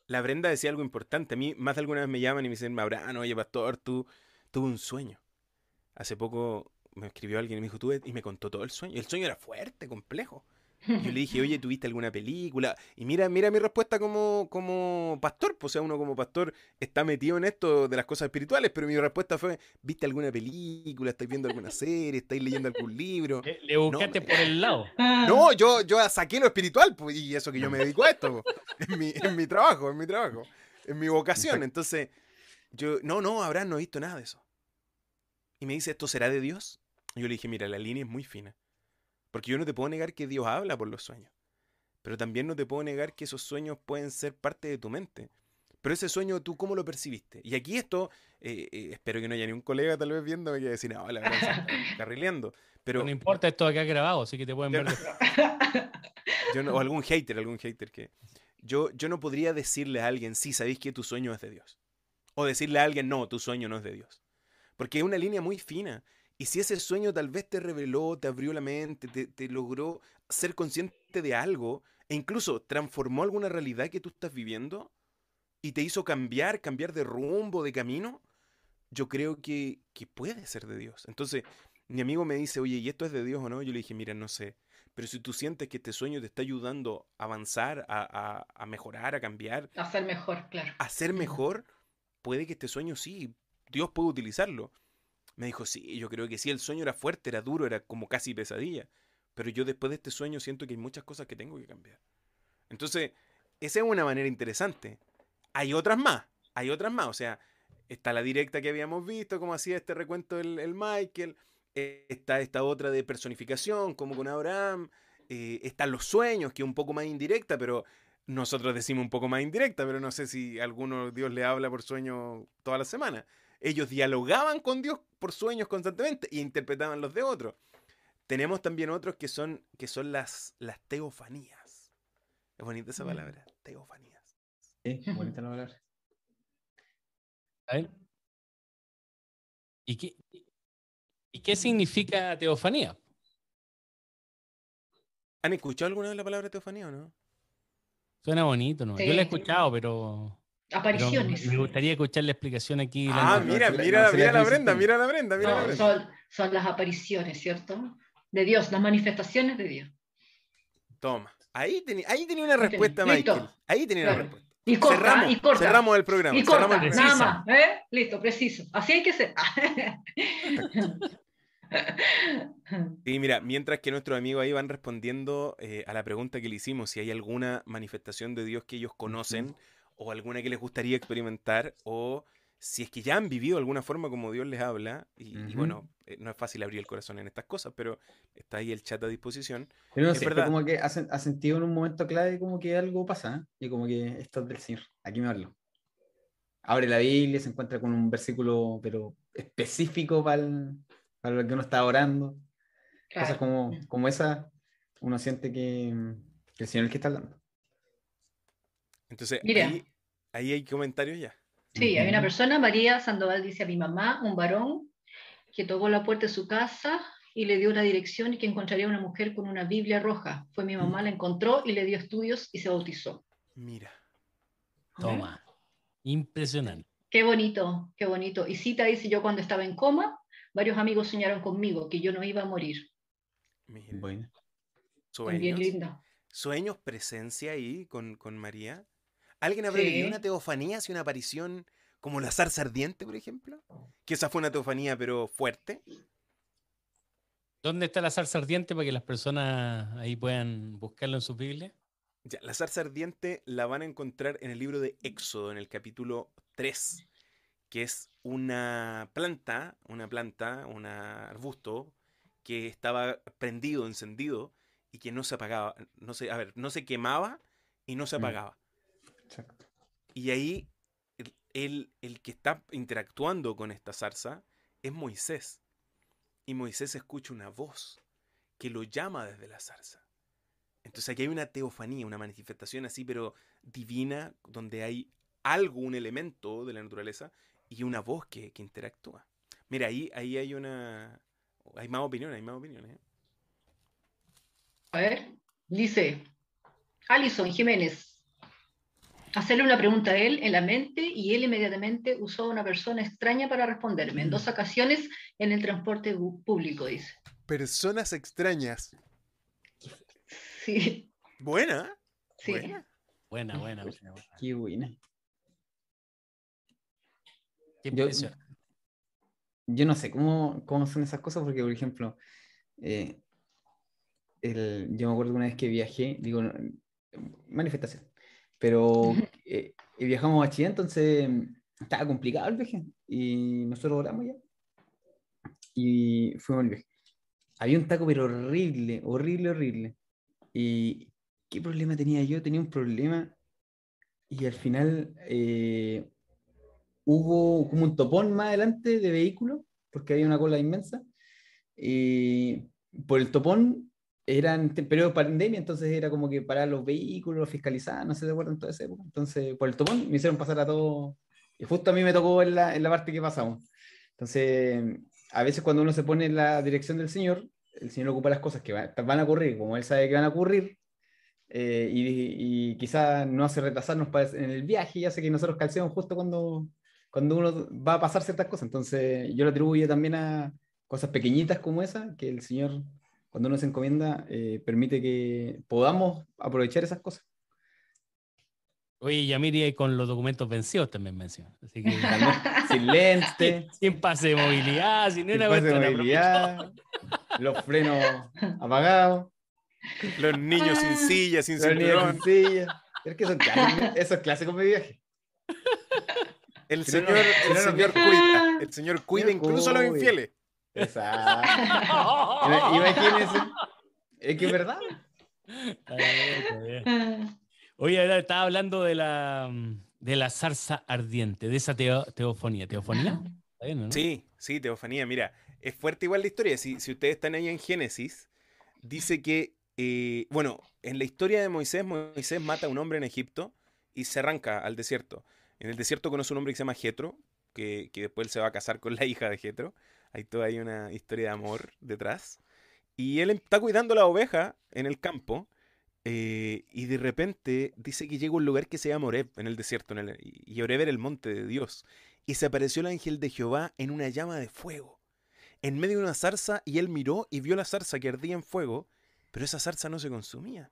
La Brenda decía algo importante. A mí más de alguna vez me llaman y me dicen, Mabrano, oye, pastor, tú tuve un sueño. Hace poco me escribió alguien y me dijo, tú, y me contó todo el sueño. El sueño era fuerte, complejo. Yo le dije, oye, ¿tuviste alguna película? Y mira, mira mi respuesta como, como pastor. Pues, o sea, uno como pastor está metido en esto de las cosas espirituales, pero mi respuesta fue, ¿viste alguna película? ¿Estáis viendo alguna serie? ¿Estáis leyendo algún libro? Le, buscaste por el lado. No, yo, yo saqué lo espiritual, pues, y eso que yo me dedico a esto, en, mi, en mi trabajo, en mi trabajo, en mi vocación. Entonces, yo, no, no, Abraham no he visto nada de eso. Y me dice, ¿esto será de Dios? Y yo le dije, mira, la línea es muy fina. Porque yo no te puedo negar que Dios habla por los sueños. Pero también no te puedo negar que esos sueños pueden ser parte de tu mente. Pero ese sueño, ¿tú cómo lo percibiste? Y aquí esto, eh, eh, espero que no haya ni un colega tal vez viendo que decir, no, la verdad, está [laughs] carrileando. Pero, no importa esto acá grabado, así que te pueden ver. [laughs] o algún hater, algún hater que... Yo, yo no podría decirle a alguien, sí, sabéis que tu sueño es de Dios. O decirle a alguien, no, tu sueño no es de Dios. Porque es una línea muy fina. Y si ese sueño tal vez te reveló, te abrió la mente, te, logró ser consciente de algo, e incluso transformó alguna realidad que tú estás viviendo, y te hizo cambiar, cambiar de rumbo, de camino, yo creo que, puede ser de Dios. Entonces, mi amigo me dice, oye, ¿y esto es de Dios o no? Yo le dije, mira, no sé. Pero si tú sientes que este sueño te está ayudando a avanzar, a, a mejorar, a cambiar. A ser mejor, claro. A ser mejor, puede que este sueño sí, Dios puede utilizarlo. Me dijo, sí, yo creo que sí, el sueño era fuerte, era duro, era como casi pesadilla. Pero yo después de este sueño siento que hay muchas cosas que tengo que cambiar. Entonces, esa es una manera interesante. Hay otras más, hay otras más. O sea, está la directa que habíamos visto, como hacía este recuento el, Michael. Eh, está esta otra de personificación, como con Abraham. Eh, están los sueños, que es un poco más indirecta, pero nosotros decimos un poco más indirecta, pero no sé si alguno Dios le habla por sueño toda la semana. Ellos dialogaban con Dios por sueños constantemente e interpretaban los de otros. Tenemos también otros que son, que son las, las teofanías. Es bonita esa mm. palabra, teofanías. Sí, [laughs] bonita la palabra. ¿Y qué, ¿Y qué significa teofanía? ¿Han escuchado alguna vez la palabra teofanía o no? Suena bonito, ¿no? Yo la he escuchado, pero Apariciones. me gustaría escuchar la explicación aquí. Ah, mira, mira, mira la Brenda, mira la Brenda, mira la Brenda. Son, las apariciones, ¿cierto? De Dios, las manifestaciones de Dios. Toma. Ahí tenía, ahí tenía una respuesta, Michael. Ahí tenía una respuesta. Y corta, cerramos, y corta. cerramos el programa. Y corta, nada más. ¿eh? Listo, preciso. Así hay que ser. [laughs] Sí, mira, mientras que nuestros amigos ahí van respondiendo eh, a la pregunta que le hicimos, si hay alguna manifestación de Dios que ellos conocen o alguna que les gustaría experimentar o si es que ya han vivido de alguna forma como Dios les habla, y, bueno, eh, no es fácil abrir el corazón en estas cosas, pero está ahí el chat a disposición. Pero no es sé, verdad. como que ha, sentido en un momento clave como que algo pasa, ¿eh? y como que esto es del Señor, aquí me hablo. Abre la Biblia, se encuentra con un versículo, pero específico para, lo que uno está orando. Cosas como, como esa, uno siente que, el Señor es el que está hablando. Entonces, ahí, ahí hay comentarios ya. Sí, hay una persona, María Sandoval dice a mi mamá, un varón, que tocó la puerta de su casa y le dio una dirección y que encontraría una mujer con una Biblia roja. Fue mi mamá, la encontró y le dio estudios y se bautizó. Mira. Toma. Impresionante. Qué bonito, qué bonito. Y Cita dice, yo cuando estaba en coma, varios amigos soñaron conmigo que yo no iba a morir. Mira. Bueno. Sueños. linda. ¿Sueños, presencia ahí con, con María? ¿Alguien habrá vivido una teofanía, así una aparición como la zarza ardiente, por ejemplo? Que esa fue una teofanía, pero fuerte. ¿Dónde está la zarza ardiente para que las personas ahí puedan buscarlo en su Biblia? Ya, la zarza ardiente la van a encontrar en el libro de Éxodo, en el capítulo 3, que es una planta, una planta, un arbusto que estaba prendido, encendido y que no se apagaba, no se, a ver, no se quemaba y no se mm. Y ahí el, el, que está interactuando con esta zarza es Moisés. Y Moisés escucha una voz que lo llama desde la zarza. Entonces aquí hay una teofanía, una manifestación así, pero divina, donde hay algo, un elemento de la naturaleza y una voz que, que interactúa. Mira, ahí, ahí hay una... Hay más opiniones, hay más opiniones. ¿eh? A ver, dice Alison Jiménez, hacerle una pregunta a él en la mente y él inmediatamente usó a una persona extraña para responderme. En dos mm. ocasiones en el transporte público, dice. Personas extrañas. Sí. Buena. Sí. Buena, buena, buena. Qué buena. yo, yo, no sé cómo, cómo son esas cosas, porque, por ejemplo, eh, el, yo me acuerdo una vez que viajé, digo, manifestación pero eh, viajamos a Chile, entonces estaba complicado el viaje. Y nosotros oramos ya. Y fuimos al viaje. Había un taco, pero horrible, horrible, horrible. ¿Y qué problema tenía yo? Tenía un problema. Y al final eh, hubo como un topón más adelante de vehículo, porque había una cola inmensa. Y por el topón eran periodo de pandemia, entonces era como que parar los vehículos, fiscalizar, no sé de acuerdo en toda esa época. Entonces, por el topón me hicieron pasar a todo, y justo a mí me tocó en la, en la parte que pasamos. Entonces, a veces cuando uno se pone en la dirección del Señor, el Señor ocupa las cosas que van a ocurrir, como Él sabe que van a ocurrir, eh, y, y quizás no hace retrasarnos en el viaje y hace que nosotros calcemos justo cuando, cuando uno va a pasar ciertas cosas. Entonces, yo lo atribuyo también a cosas pequeñitas como esa, que el Señor cuando uno se encomienda, eh, permite que podamos aprovechar esas cosas. Oye, Yamiri con los documentos vencidos también menciona. Así que, [laughs] sin lente. [laughs] Sin pase de movilidad, sin, sin pase de movilidad. los frenos apagados. Los niños sin silla, sin cinturón. Sin silla. Es que son esos clásicos de viaje. El señor, el, señor cuida, el señor cuida incluso a los infieles. Exacto. [laughs] Imagínense. Es que es verdad. Oye, estaba hablando de la, de la zarza ardiente, de esa teofonía. ¿Teofonía? Sí, sí, teofonía. Mira, es fuerte igual la historia. Si, si ustedes están ahí en Génesis, dice que, eh, bueno, en la historia de Moisés, Moisés mata a un hombre en Egipto y se arranca al desierto. En el desierto conoce un hombre que se llama Jetro, que, que después se va a casar con la hija de Jetro. Hay toda una historia de amor detrás. Y él está cuidando la oveja en el campo. Eh, y de repente dice que llega a un lugar que se llama Oreb, en el desierto. Y Oreb era el monte de Dios. Y se apareció el ángel de Jehová en una llama de fuego. En medio de una zarza, y él miró y vio la zarza que ardía en fuego, pero esa zarza no se consumía.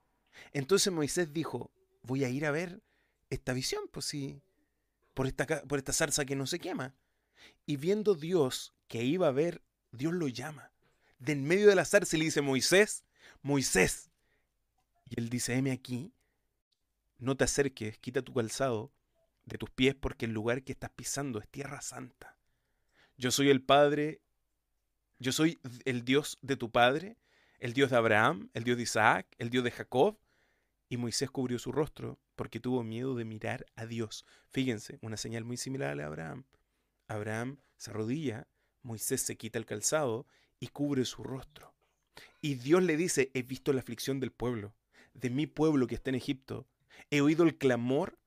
Entonces Moisés dijo: Voy a ir a ver esta visión, pues sí, por esta, por esta zarza que no se quema. Y viendo Dios que iba a ver, Dios lo llama. de en medio de la zarza y le dice, Moisés, Moisés. Y él dice, heme aquí, no te acerques, quita tu calzado de tus pies porque el lugar que estás pisando es tierra santa. Yo soy el Padre, yo soy el Dios de tu Padre, el Dios de Abraham, el Dios de Isaac, el Dios de Jacob. Y Moisés cubrió su rostro porque tuvo miedo de mirar a Dios. Fíjense, una señal muy similar a la de Abraham. Abraham se arrodilla, Moisés se quita el calzado y cubre su rostro. Y Dios le dice, he visto la aflicción del pueblo, de mi pueblo que está en Egipto. He oído el clamor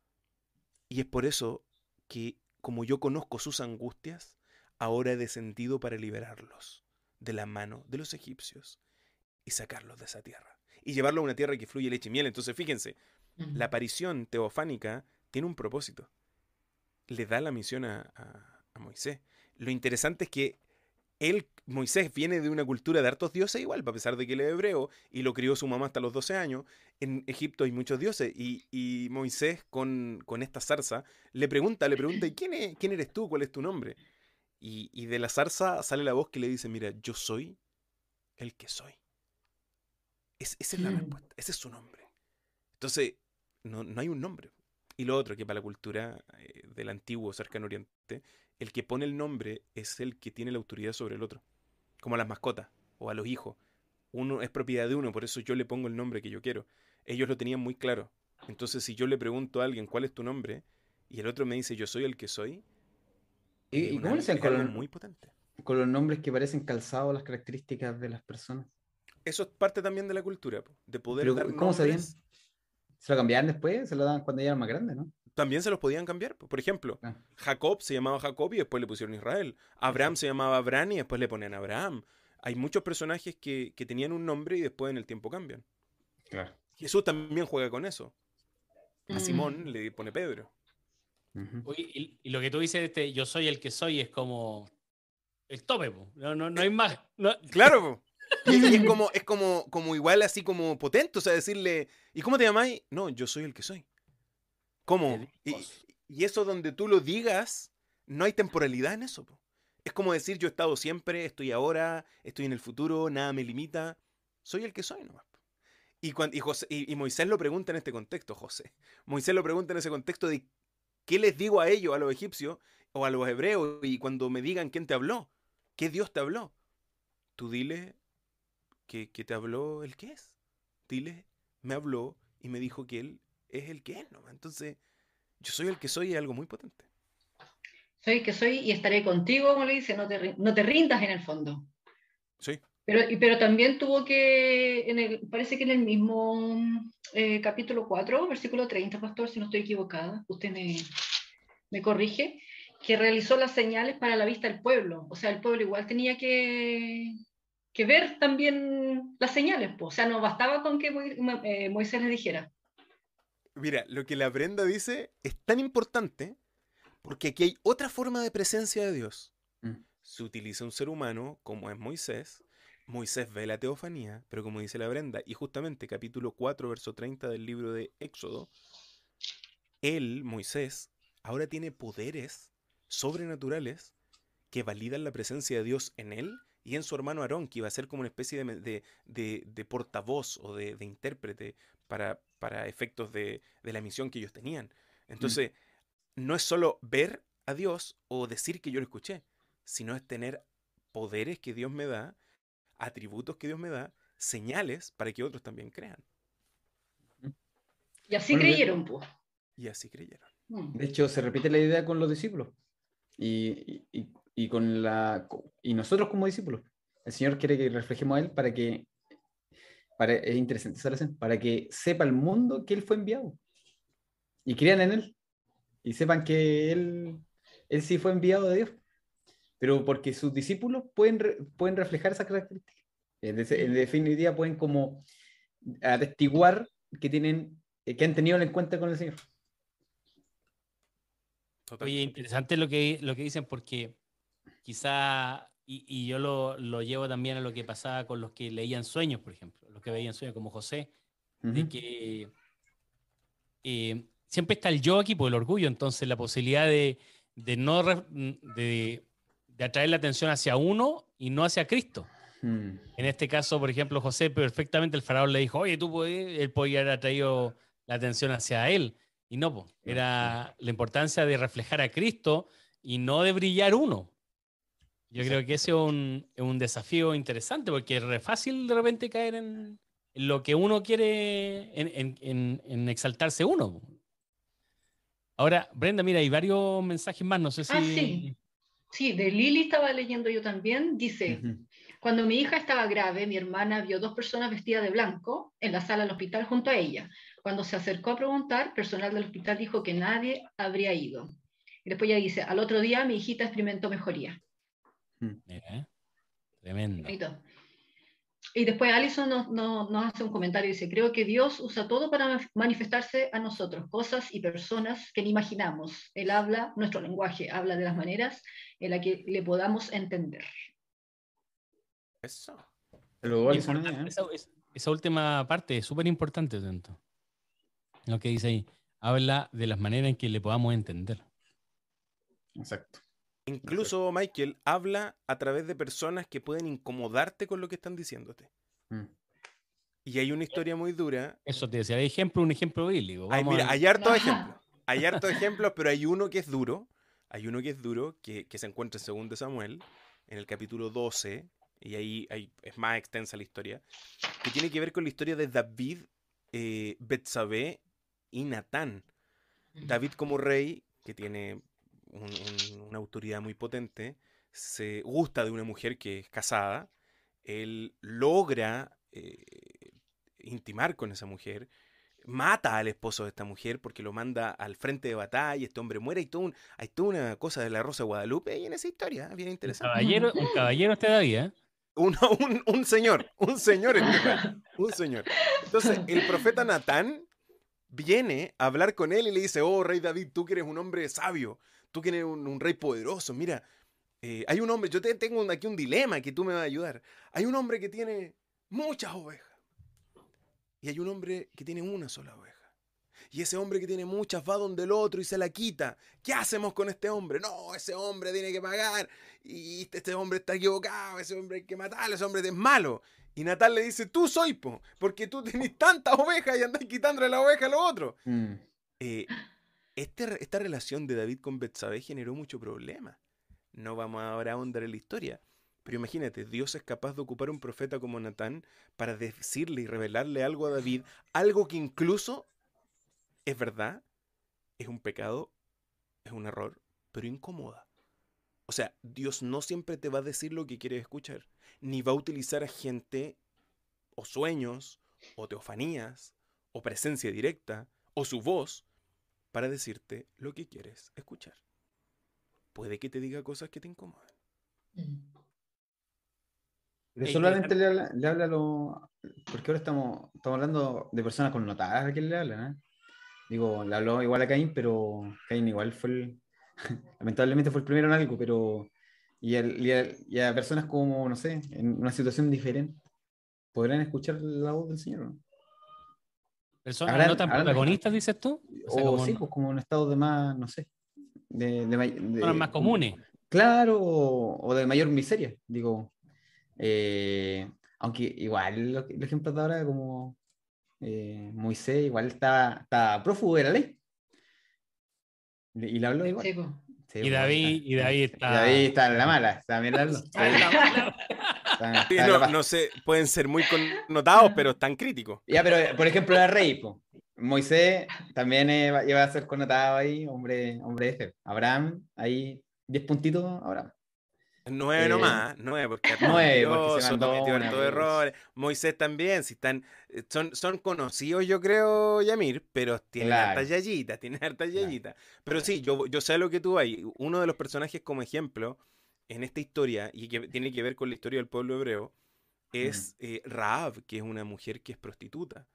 y es por eso que, como yo conozco sus angustias, ahora he descendido para liberarlos de la mano de los egipcios y sacarlos de esa tierra. Y llevarlos a una tierra que fluye leche y miel. Entonces, fíjense, la aparición teofánica tiene un propósito. Le da la misión a, a Moisés. Lo interesante es que él, Moisés, viene de una cultura de hartos dioses igual, a pesar de que él es hebreo y lo crió su mamá hasta los 12 años. En Egipto hay muchos dioses y, Moisés con, con, esta zarza le pregunta, le pregunta, ¿y quién, es, quién eres tú? ¿Cuál es tu nombre? Y, de la zarza sale la voz que le dice, mira, yo soy el que soy. esa es la mm. respuesta, ese es su nombre. Entonces, no, no, hay un nombre. Y lo otro, que para la cultura eh, del antiguo cercano oriente, el que pone el nombre es el que tiene la autoridad sobre el otro. Como a las mascotas o a los hijos. Uno es propiedad de uno, por eso yo le pongo el nombre que yo quiero. Ellos lo tenían muy claro. Entonces, si yo le pregunto a alguien cuál es tu nombre y el otro me dice yo soy el que soy, ¿y, cómo le con los, muy potente? Con los nombres que parecen calzados las características de las personas. Eso es parte también de la cultura, de poder. ¿Cómo se ¿Se lo cambiaban después? ¿Se lo daban cuando ya eran más grandes, no? También se los podían cambiar. Por ejemplo, ah. Jacob se llamaba Jacob y después le pusieron Israel. Abraham se llamaba Abraham y después le ponen Abraham. Hay muchos personajes que, tenían un nombre y después en el tiempo cambian. Claro. Jesús también juega con eso. A mm. Simón le pone Pedro. y, lo que tú dices, este, yo soy el que soy, es como el tope, no, no, no hay más. Claro, [laughs] y, es, como, es como, como igual así como potente, o sea, decirle, ¿y cómo te llamáis? No, yo soy el que soy. ¿Cómo? Y, eso donde tú lo digas, no hay temporalidad en eso. Es como decir, yo he estado siempre, estoy ahora, estoy en el futuro, nada me limita. Soy el que soy nomás. Y, cuando, y, Moisés lo pregunta en este contexto, José. Moisés lo pregunta en ese contexto de qué les digo a ellos, a los egipcios o a los hebreos, y cuando me digan quién te habló, qué Dios te habló. Tú dile que, que te habló el que es. Dile, me habló y me dijo que él es el que es, ¿no? Entonces, yo soy el que soy es algo muy potente. Soy el que soy y estaré contigo, como le dice, no te, no te rindas en el fondo. Sí. Pero, pero también tuvo que, en el, parece que en el mismo eh, capítulo 4, versículo 30, pastor, si no estoy equivocada, usted me, me corrige, que realizó las señales para la vista del pueblo. O sea, el pueblo igual tenía que, que ver también las señales. Pues. O sea, no bastaba con que eh, Moisés le dijera. Mira, lo que la Brenda dice es tan importante porque aquí hay otra forma de presencia de Dios. Mm. Se utiliza un ser humano como es Moisés. Moisés ve la teofanía, pero como dice la Brenda, y justamente capítulo 4, verso 30 del libro de Éxodo, él, Moisés, ahora tiene poderes sobrenaturales que validan la presencia de Dios en él y en su hermano Aarón, que iba a ser como una especie de, de, portavoz o de, intérprete para, para efectos de, la misión que ellos tenían. Mm. Entonces, no es solo ver a Dios o decir que yo lo escuché, sino es tener poderes que Dios me da, atributos que Dios me da, señales para que otros también crean. Y así creyeron, pues. Y así creyeron. De hecho, se repite la idea con los discípulos. Y, y, y, con la, y nosotros como discípulos. El Señor quiere que reflejemos a Él para que, para, es interesante para que sepa el mundo que Él fue enviado. Y crean en Él. Y sepan que Él, él sí fue enviado de Dios. Pero porque sus discípulos pueden, pueden reflejar esa característica. En, definitiva, pueden como atestiguar que, tienen, que han tenido el encuentro con el Señor. Oye, interesante lo que, lo que dicen porque quizá, y, yo lo, lo, llevo también a lo que pasaba con los que leían sueños, por ejemplo, los que veían sueños como José, de que eh, siempre está el yo aquí por el orgullo, entonces la posibilidad de, de no de, de, atraer la atención hacia uno y no hacia Cristo. Hmm. En este caso, por ejemplo, José perfectamente el faraón le dijo, oye, tú puedes, él podía haber traído la atención hacia él. Y no, era la importancia de reflejar a Cristo y no de brillar uno. Yo creo que ese es un, desafío interesante porque es re fácil de repente caer en, lo que uno quiere, en, exaltarse uno. Ahora, Brenda, mira, hay varios mensajes más, no sé si... Ah, sí. Sí, de Lili estaba leyendo yo también. Dice, cuando mi hija estaba grave, mi hermana vio dos personas vestidas de blanco en la sala del hospital junto a ella. Cuando se acercó a preguntar, personal del hospital dijo que nadie habría ido. Y después ella dice, al otro día mi hijita experimentó mejoría. Tremendo. Y después Alison nos, nos, hace un comentario y dice, creo que Dios usa todo para manifestarse a nosotros, cosas y personas que ni imaginamos. Él habla, nuestro lenguaje habla de las maneras en las que le podamos entender. Eso. ¿eh? esa, última parte es súper importante, dentro lo que dice ahí. Habla de las maneras en que le podamos entender. Exacto. Incluso, Michael, habla a través de personas que pueden incomodarte con lo que están diciéndote. Mm. Y hay una historia muy dura. Eso te decía, hay ejemplo, un ejemplo bíblico. Hay, mira, hay hartos ejemplos. Hay hartos ejemplos, pero hay uno que es duro. Hay uno que es duro, que, se encuentra en 2 Samuel, en el capítulo 12, y ahí, es más extensa la historia, que tiene que ver con la historia de David, eh, Betsabé y Natán. David como rey, que tiene una autoridad muy potente, se gusta de una mujer que es casada, él logra eh, intimar con esa mujer, mata al esposo de esta mujer porque lo manda al frente de batalla, y este hombre muere, y todo hay toda una cosa de la Rosa de Guadalupe y en esa historia, bien interesante. Un caballero, un caballero todavía. ¿eh? Un, un, señor, un señor, un señor. Entonces, el profeta Natán viene a hablar con él y le dice, oh, rey David, tú que eres un hombre sabio, tú que eres un, rey poderoso, mira, eh, hay un hombre, yo te, tengo aquí un dilema que tú me vas a ayudar. Hay un hombre que tiene muchas ovejas y hay un hombre que tiene una sola oveja. Y ese hombre que tiene muchas va donde el otro y se la quita. ¿Qué hacemos con este hombre? No, ese hombre tiene que pagar. Y este, este hombre está equivocado. Ese hombre hay que matarlo. Ese hombre es malo. Y Natal le dice, tú soy, po, porque tú tenés tantas ovejas y andás quitándole la oveja a los otros. Mm. Eh, este esta relación de David con Betsabé generó mucho problema. No vamos ahora a ahondar en la historia. Pero imagínate, Dios es capaz de ocupar un profeta como Natán para decirle y revelarle algo a David, algo que incluso es verdad, es un pecado, es un error, pero incomoda. O sea, Dios no siempre te va a decir lo que quieres escuchar, ni va a utilizar a gente o sueños o teofanías o presencia directa o su voz para decirte lo que quieres escuchar. Puede que te diga cosas que te incomodan. Pero solamente le habla, le habla a lo... Porque ahora estamos, estamos hablando de personas connotadas a quien le hablan, ¿eh? Digo, le habló igual a Caín, pero Caín igual fue el, [laughs] lamentablemente fue el primero en algo, pero y, y, a, personas como, no sé, en una situación diferente, podrán escuchar la voz del Señor. ¿no? ¿Personas no tan protagonistas, dices tú? O, sí, pues como en estado de más, no sé, de, de, más comunes. Claro, o, de mayor miseria, digo. Eh, aunque igual el ejemplo de ahora, como eh, Moisés, igual está, está prófugo de la ley. Y le habló igual. y, David, y David está... Y David está en la mala, también [laughs] no, no, sé, pueden ser muy connotados, pero están críticos. Ya, pero por ejemplo, el rey, Moisés también iba a ser connotado ahí, hombre, hombre F. Abraham, ahí 10 puntitos, Abraham. Nueve eh, nomás, nueve, porque, nueve porque se mandó errores. Moisés también, si están, eh, son, son conocidos, yo creo, Yamir, pero tienen hartas yayitas, tienen hartas yayitas. Pero sí, yo, yo sé lo que tú hay. Uno de los personajes como ejemplo en esta historia, y que tiene que ver con la historia del pueblo hebreo, es eh, Raab, que es una mujer que es prostituta,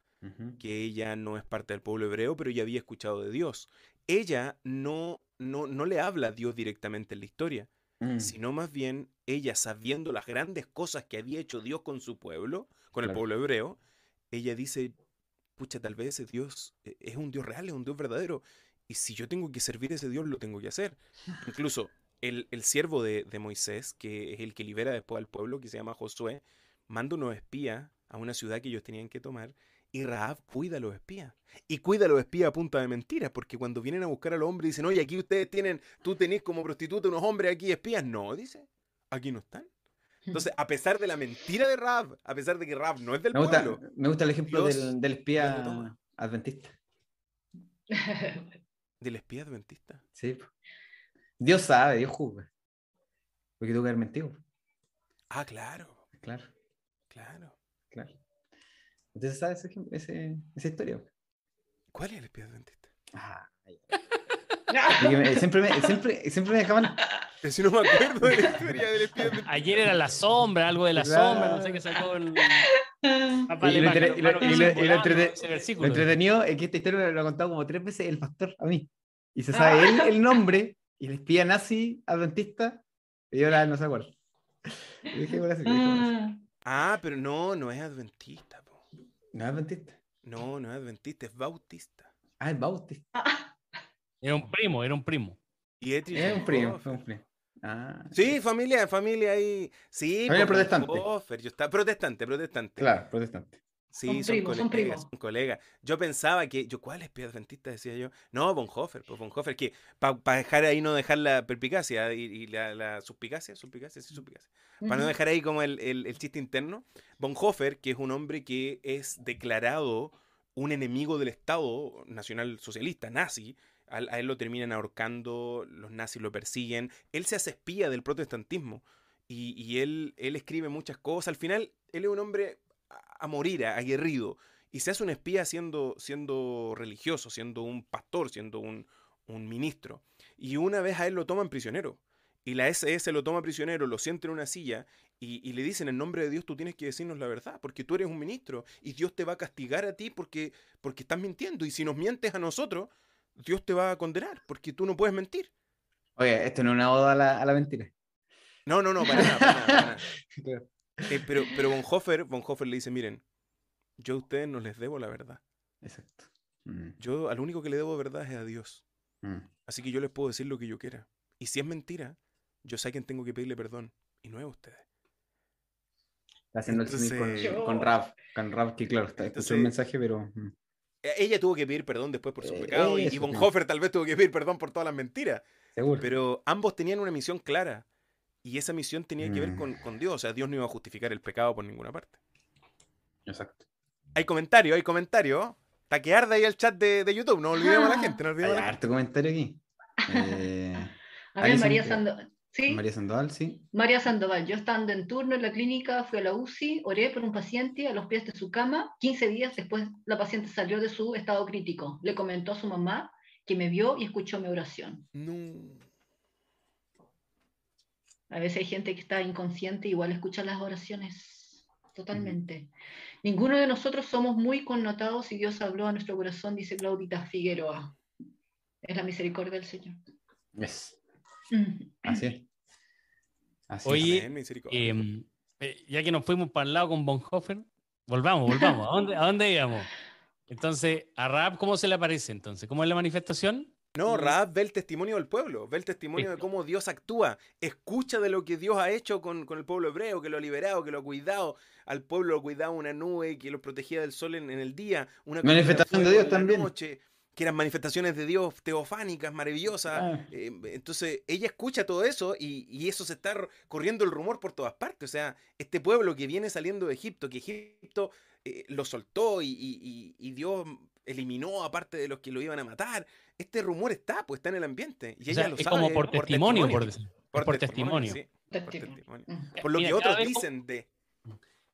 que ella no es parte del pueblo hebreo, pero ya había escuchado de Dios. Ella no, no, no le habla a Dios directamente en la historia Mm. sino más bien ella sabiendo las grandes cosas que había hecho Dios con su pueblo, con el pueblo hebreo, ella dice, pucha, tal vez ese Dios e-, es un Dios real, es un Dios verdadero, y si yo tengo que servir a ese Dios, lo tengo que hacer. Incluso el, siervo de, Moisés, que es el que libera después al pueblo, que se llama Josué, manda unos espías a una ciudad que ellos tenían que tomar y Raab cuida a los espías. Y cuida a los espías a punta de mentiras, porque cuando vienen a buscar a los hombres dicen, oye, aquí ustedes tienen, tú tenés como prostituta unos hombres aquí espías. No, dice, aquí no están. Entonces, a pesar de la mentira de Raab, a pesar de que Raab no es del me pueblo. Me gusta el ejemplo del, del, espía adventista. ¿Del espía adventista? Sí. Dios sabe, Dios juzga. Porque tuvo que haber mentido. Ah, claro. Claro. Claro. Claro. Entonces, ¿sabes ese, esa historia? ¿Cuál es el espía adventista? Ah, [laughs] siempre, me, siempre, siempre me dejaban. Si no me acuerdo de la historia del espía [laughs] adventista. Ayer era la sombra, algo de la sombra, no sé qué sacó el. lo entretenido es que esta historia lo ha contado como tres veces el pastor a mí. Y se sabe él el nombre y el espía nazi adventista, y ahora no se acuerda. Ah, pero no, no es adventista. ¿No es adventista? No, no es adventista, es bautista. Ah, es bautista. Era un primo, era un primo. Y es un primo, fue un primo. Ah, sí, familia, familia ahí. Sí, familia protestante. yo estaba protestante, protestante. Claro, protestante. Sí, son, colegas, son, colegas. Yo pensaba que, yo, ¿cuál espía adventista? Decía yo. No, Bonhoeffer, pues Bonhoeffer, que para dejar ahí no dejar la perpicacia y, la, la, suspicacia, suspicacia, sí, suspicacia. Para no dejar ahí como el, el, chiste interno. Bonhoeffer, que es un hombre que es declarado un enemigo del Estado nacional socialista, nazi, a, él lo terminan ahorcando, los nazis lo persiguen, él se hace espía del protestantismo y, y él, él escribe muchas cosas. Al final, él es un hombre a morir, aguerrido. Y se hace un espía siendo, siendo religioso, siendo un pastor, siendo un, ministro. Y una vez a él lo toman prisionero. Y la SS lo toma prisionero, lo sienta en una silla y, le dicen, en nombre de Dios tú tienes que decirnos la verdad, porque tú eres un ministro y Dios te va a castigar a ti porque, porque estás mintiendo. Y si nos mientes a nosotros, Dios te va a condenar, porque tú no puedes mentir. Oye, esto no es una oda a la, mentira. No, no, no, para nada. Para nada, [laughs] Eh, pero, pero Bonhoeffer, Bonhoeffer le dice, miren, yo a ustedes no les debo la verdad. Exacto. Mm. Yo al único que le debo verdad es a Dios. Mm. Así que yo les puedo decir lo que yo quiera. Y si es mentira, yo sé a quién tengo que pedirle perdón. Y no es a ustedes. Está haciendo el con, con Rav. Con Rav, que claro, está escuchando un mensaje, pero... Mm. E, ella tuvo que pedir perdón después por su eh, pecado. y Bonhoeffer tal vez tuvo que pedir perdón por todas las mentiras. Seguro. Pero ambos tenían una misión clara. Y esa misión tenía que ver con, mm. con, Dios. O sea, Dios no iba a justificar el pecado por ninguna parte. Exacto. Hay comentario, hay comentario. Está que arde ahí el chat de, de YouTube. No olvidemos a la gente. No olvidemos hay harto comentario aquí. Eh, [laughs] a ver, María Sandoval. ¿Sí? María Sandoval, sí. María Sandoval, yo estando en turno en la clínica, fui a la UCI, oré por un paciente a los pies de su cama. 15 días después, la paciente salió de su estado crítico. Le comentó a su mamá que me vio y escuchó mi oración. No. A veces hay gente que está inconsciente, igual escucha las oraciones. Totalmente. Ninguno de nosotros somos muy connotados y Dios habló a nuestro corazón, dice Claudita Figueroa. Es la misericordia del Señor. Es. Así es. Así Oye, em, eh, ya que nos fuimos para el lado con Bonhoeffer, volvamos, volvamos. ¿A dónde, ¿A dónde íbamos? Entonces, ¿a Raab cómo se le aparece entonces? ¿Cómo es la manifestación? No, Raab ve el testimonio del pueblo, ve el testimonio de cómo Dios actúa, escucha de lo que Dios ha hecho con, el pueblo hebreo, que lo ha liberado, que lo ha cuidado, al pueblo lo cuidaba una nube, que lo protegía del sol en, el día, una manifestación de Dios también. Noche, que eran manifestaciones de Dios teofánicas, maravillosas. Ah. Eh, entonces, ella escucha todo eso y, eso se está corriendo el rumor por todas partes. O sea, este pueblo que viene saliendo de Egipto, que Egipto eh, lo soltó y, y Dios eliminó aparte de los que lo iban a matar este rumor está, pues está en el ambiente. Y ella lo es como por, testimonio, por, testimonio. por, lo que otros dicen de.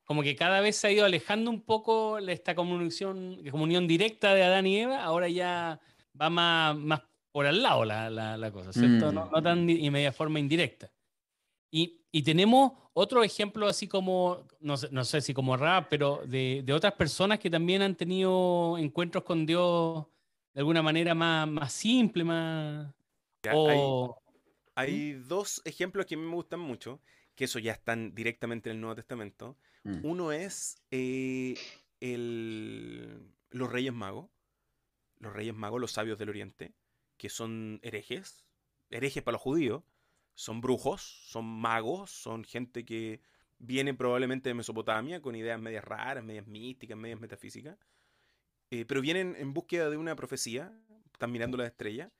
Como que cada vez se ha ido alejando un poco esta comunión, comunión directa de Adán y Eva, ahora ya va más, más por al lado la, la, cosa, ¿cierto? No, no, tan y media forma indirecta. Y, y, tenemos otro ejemplo así como, no sé, no sé si como rap, pero de, de, otras personas que también han tenido encuentros con Dios de alguna manera más, más simple, más... Hay, ¿Mm? dos ejemplos que a mí me gustan mucho, que eso ya están directamente en el Nuevo Testamento. Mm. Uno es eh, los Reyes Magos, los Reyes Magos, los sabios del Oriente, que son herejes, herejes para los judíos, son brujos, son magos, son gente que viene probablemente de Mesopotamia con ideas medias raras, medias místicas, medias metafísicas, eh, pero vienen en búsqueda de una profecía, están mirando la estrella,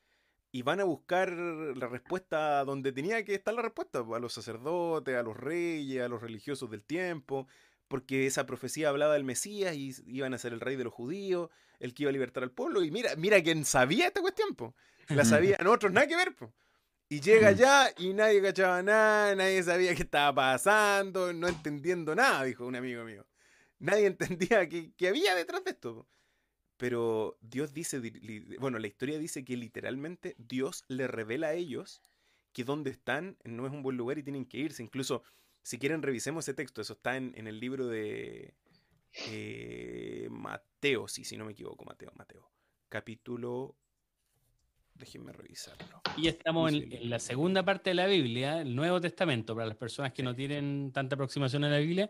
y van a buscar la respuesta donde tenía que estar la respuesta, a los sacerdotes, a los reyes, a los religiosos del tiempo, porque esa profecía hablaba del Mesías y iban a ser el rey de los judíos, el que iba a libertar al pueblo, y mira, mira quién sabía esta cuestión, po. la sabían otros, nada que ver, po. Y llega allá y nadie cachaba nada, nadie sabía qué estaba pasando, no entendiendo nada, dijo un amigo mío. Nadie [laughs] entendía qué, había detrás de esto. Pero Dios dice, bueno, la historia dice que literalmente Dios le revela a ellos que donde están no es un buen lugar y tienen que irse. Incluso, si quieren, revisemos ese texto. Eso está en, el libro de eh, Mateo, sí, si no me equivoco, Mateo, Mateo. Capítulo Déjenme revisarlo. Y estamos en, la segunda parte de la Biblia, el Nuevo Testamento, para las personas que no tienen tanta aproximación a la Biblia.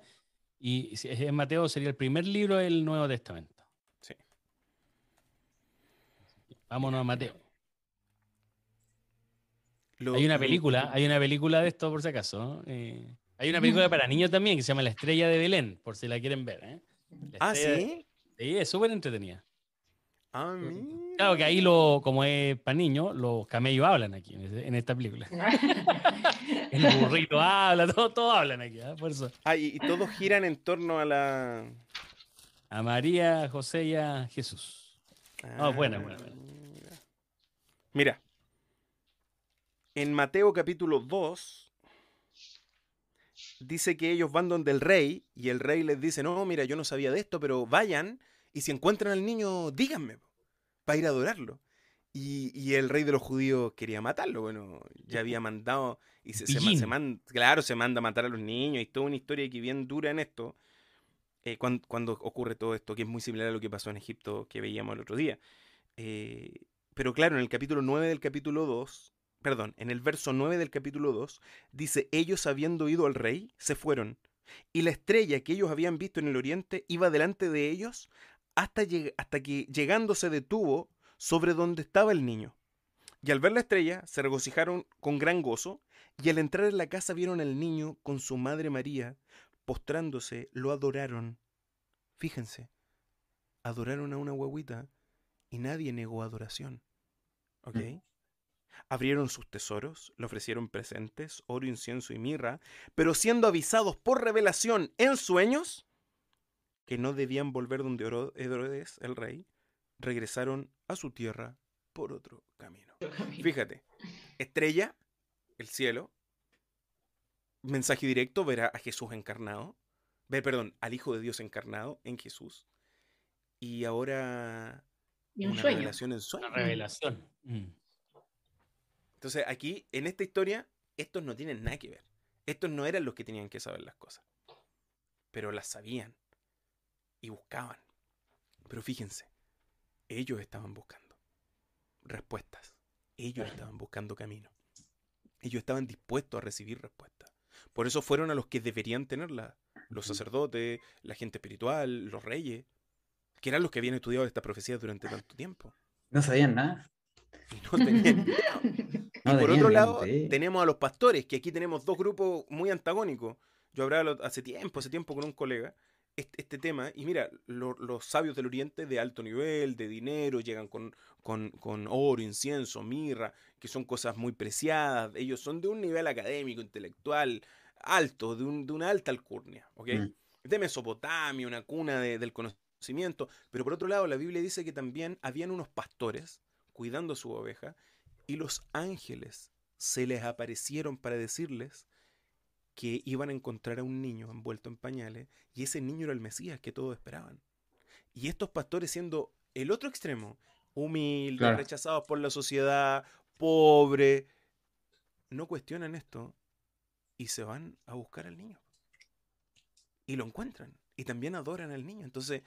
Y es Mateo, sería el primer libro del Nuevo Testamento. Sí. Vámonos a Mateo. hay una película, hay una película de esto por si acaso. Eh, hay una película para niños también que se llama La Estrella de Belén, por si la quieren ver. ¿eh? ah, sí. Sí, es súper entretenida. Ah, claro que ahí, lo, como es para niños, los camellos hablan aquí, en, esta película. [laughs] el burrito habla, [laughs] todos hablan aquí, ¿eh? por eso. Ah, y, todos giran en torno a la... A María, José y a Jesús. Ah, buena, buena, Mira, en Mateo capítulo 2 dice que ellos van donde el rey y el rey les dice, no, mira, yo no sabía de esto, pero vayan y si encuentran al niño, díganme para ir a adorarlo. Y, el rey de los judíos quería matarlo. Bueno, ya había mandado. Y se, se, manda, claro, se manda a matar a los niños. Y toda una historia que bien dura en esto. Eh, cuando, ocurre todo esto, que es muy similar a lo que pasó en Egipto que veíamos el otro día. Eh, pero claro, en el capítulo 9 del capítulo 2, perdón, en el verso 9 del capítulo 2, dice, ellos habiendo ido al rey, se fueron. Y la estrella que ellos habían visto en el oriente iba delante de ellos hasta, hasta que llegando se detuvo sobre donde estaba el niño. Y al ver la estrella se regocijaron con gran gozo, y al entrar en la casa vieron al niño con su madre María, postrándose, lo adoraron. Fíjense, adoraron a una guaguita y nadie negó adoración. ¿Ok? Mm. Abrieron sus tesoros, le ofrecieron presentes, oro, incienso y mirra, pero siendo avisados por revelación en sueños, que no debían volver donde Herodes, el rey, regresaron a su tierra por otro camino. Fíjate, estrella, el cielo, mensaje directo, verá a Jesús encarnado, ver, perdón, al Hijo de Dios encarnado en Jesús, y ahora una revelación en sueño. Una revelación. Mm. Entonces aquí, en esta historia, estos no tienen nada que ver. Estos no eran los que tenían que saber las cosas, pero las sabían y buscaban. Pero fíjense, ellos estaban buscando respuestas. Ellos estaban buscando camino. Ellos estaban dispuestos a recibir respuestas. Por eso fueron a los que deberían tenerla. Los sacerdotes, la gente espiritual, los reyes, que eran los que habían estudiado esta profecía durante tanto tiempo. No sabían nada. no tenían [laughs] y por otro lado, tenemos a los pastores, que aquí tenemos dos grupos muy antagónicos. Yo hablaba hace tiempo, hace tiempo con un colega, este, tema, y mira, los sabios del Oriente de alto nivel, de dinero, llegan con, con, oro, incienso, mirra, que son cosas muy preciadas, ellos son de un nivel académico, intelectual, alto, de, un, de una alta alcurnia, ¿ok? Mm. De Mesopotamia, una cuna del conocimiento, pero por otro lado la Biblia dice que también habían unos pastores cuidando su oveja, y los ángeles se les aparecieron para decirles que iban a encontrar a un niño envuelto en pañales y ese niño era el Mesías que todos esperaban. Y estos pastores siendo el otro extremo, humildes, rechazados por la sociedad, pobre, no cuestionan esto y se van a buscar al niño. Y lo encuentran y también adoran al niño. Entonces,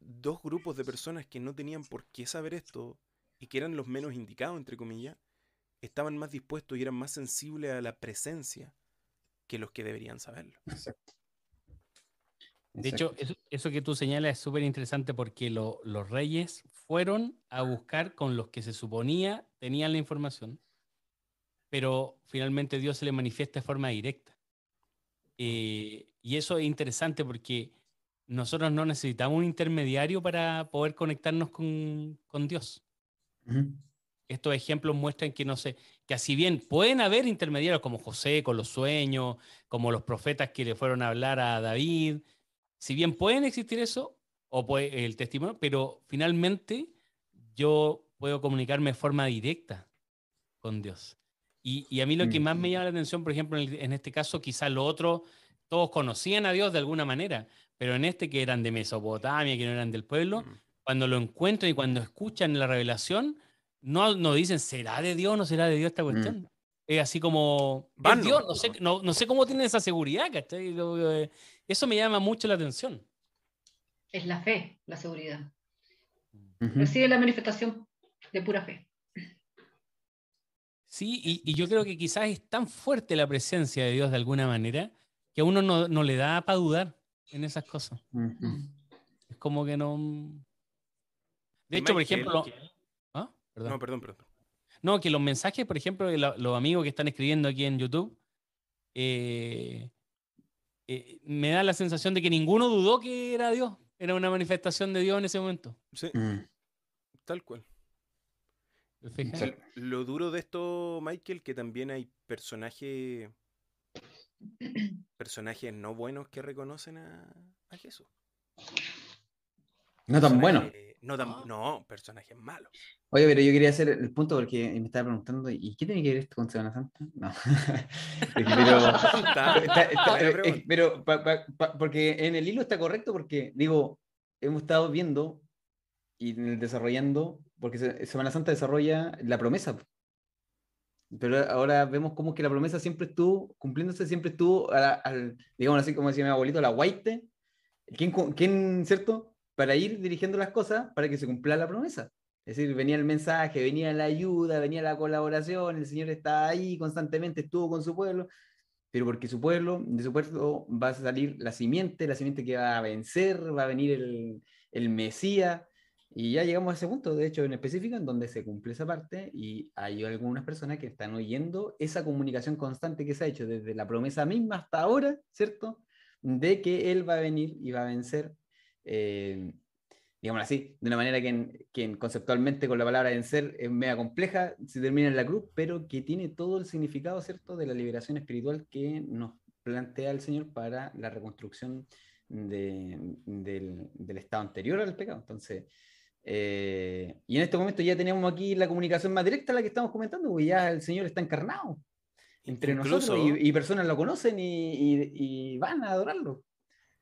dos grupos de personas que no tenían por qué saber esto y que eran los menos indicados, entre comillas, estaban más dispuestos y eran más sensibles a la presencia que los que deberían saberlo. Exacto. De hecho, eso, que tú señalas es súper interesante porque los reyes fueron a buscar con los que se suponía tenían la información pero finalmente Dios se le manifiesta de forma directa. Eh, y eso es interesante porque nosotros no necesitamos un intermediario para poder conectarnos con, Dios. Estos ejemplos muestran que, no sé, que así bien pueden haber intermediarios como José con los sueños, como los profetas que le fueron a hablar a David, si bien pueden existir eso, o puede, el testimonio, pero finalmente yo puedo comunicarme de forma directa con Dios. Y, a mí lo que más me llama la atención, por ejemplo, en, este caso, quizás lo otro, todos conocían a Dios de alguna manera, pero en este que eran de Mesopotamia, que no eran del pueblo, cuando lo encuentran y cuando escuchan la revelación, no, no dicen, ¿será de Dios o no será de Dios esta cuestión? Es así como, Dios? No sé, no, sé cómo tienen esa seguridad, ¿cachai? Eh, eso me llama mucho la atención. Es la fe, la seguridad. Recibe la manifestación de pura fe. Sí, y, yo creo que quizás es tan fuerte la presencia de Dios de alguna manera que a uno no, le da para dudar en esas cosas. Es como que no... De hecho, por ejemplo... No, perdón, perdón. No, que los mensajes, por ejemplo, de los amigos que están escribiendo aquí en YouTube, eh, eh, me da la sensación de que ninguno dudó que era Dios. Era una manifestación de Dios en ese momento. Sí. Mm. Tal cual. lo duro de esto, Michael, que también hay personajes personajes no buenos que reconocen a, a Jesús. No tan buenos. No, ah. no, personajes malos. Oye, pero yo quería hacer el punto porque me estaba preguntando, ¿y qué tiene que ver esto con Semana Santa? No. pero, porque en el hilo está correcto porque, digo, hemos estado viendo y desarrollando, porque Semana Santa desarrolla la promesa. Pero ahora vemos como que la promesa siempre estuvo, cumpliéndose, siempre estuvo, al, digamos así como decía mi abuelito, la guaite. ¿Quién, ¿Quién, cierto? Para ir dirigiendo las cosas para que se cumpla la promesa. Es decir, venía el mensaje, venía la ayuda, venía la colaboración, el Señor estaba ahí constantemente, estuvo con su pueblo, pero porque su pueblo, de su pueblo va a salir la simiente, la simiente que va a vencer, va a venir el, el Mesías, y ya llegamos a ese punto, de hecho, en específico, en donde se cumple esa parte y hay algunas personas que están oyendo esa comunicación constante que se ha hecho desde la promesa misma hasta ahora, ¿cierto? De que Él va a venir y va a vencer eh, digamos así, de una manera que, conceptualmente con la palabra vencer es media compleja, se termina en la cruz, pero que tiene todo el significado, ¿cierto?, de la liberación espiritual que nos plantea el Señor para la reconstrucción del, estado anterior al pecado. Entonces, eh, y en este momento ya tenemos aquí la comunicación más directa, la que estamos comentando, porque ya el Señor está encarnado entre nosotros y, personas lo conocen y van a adorarlo.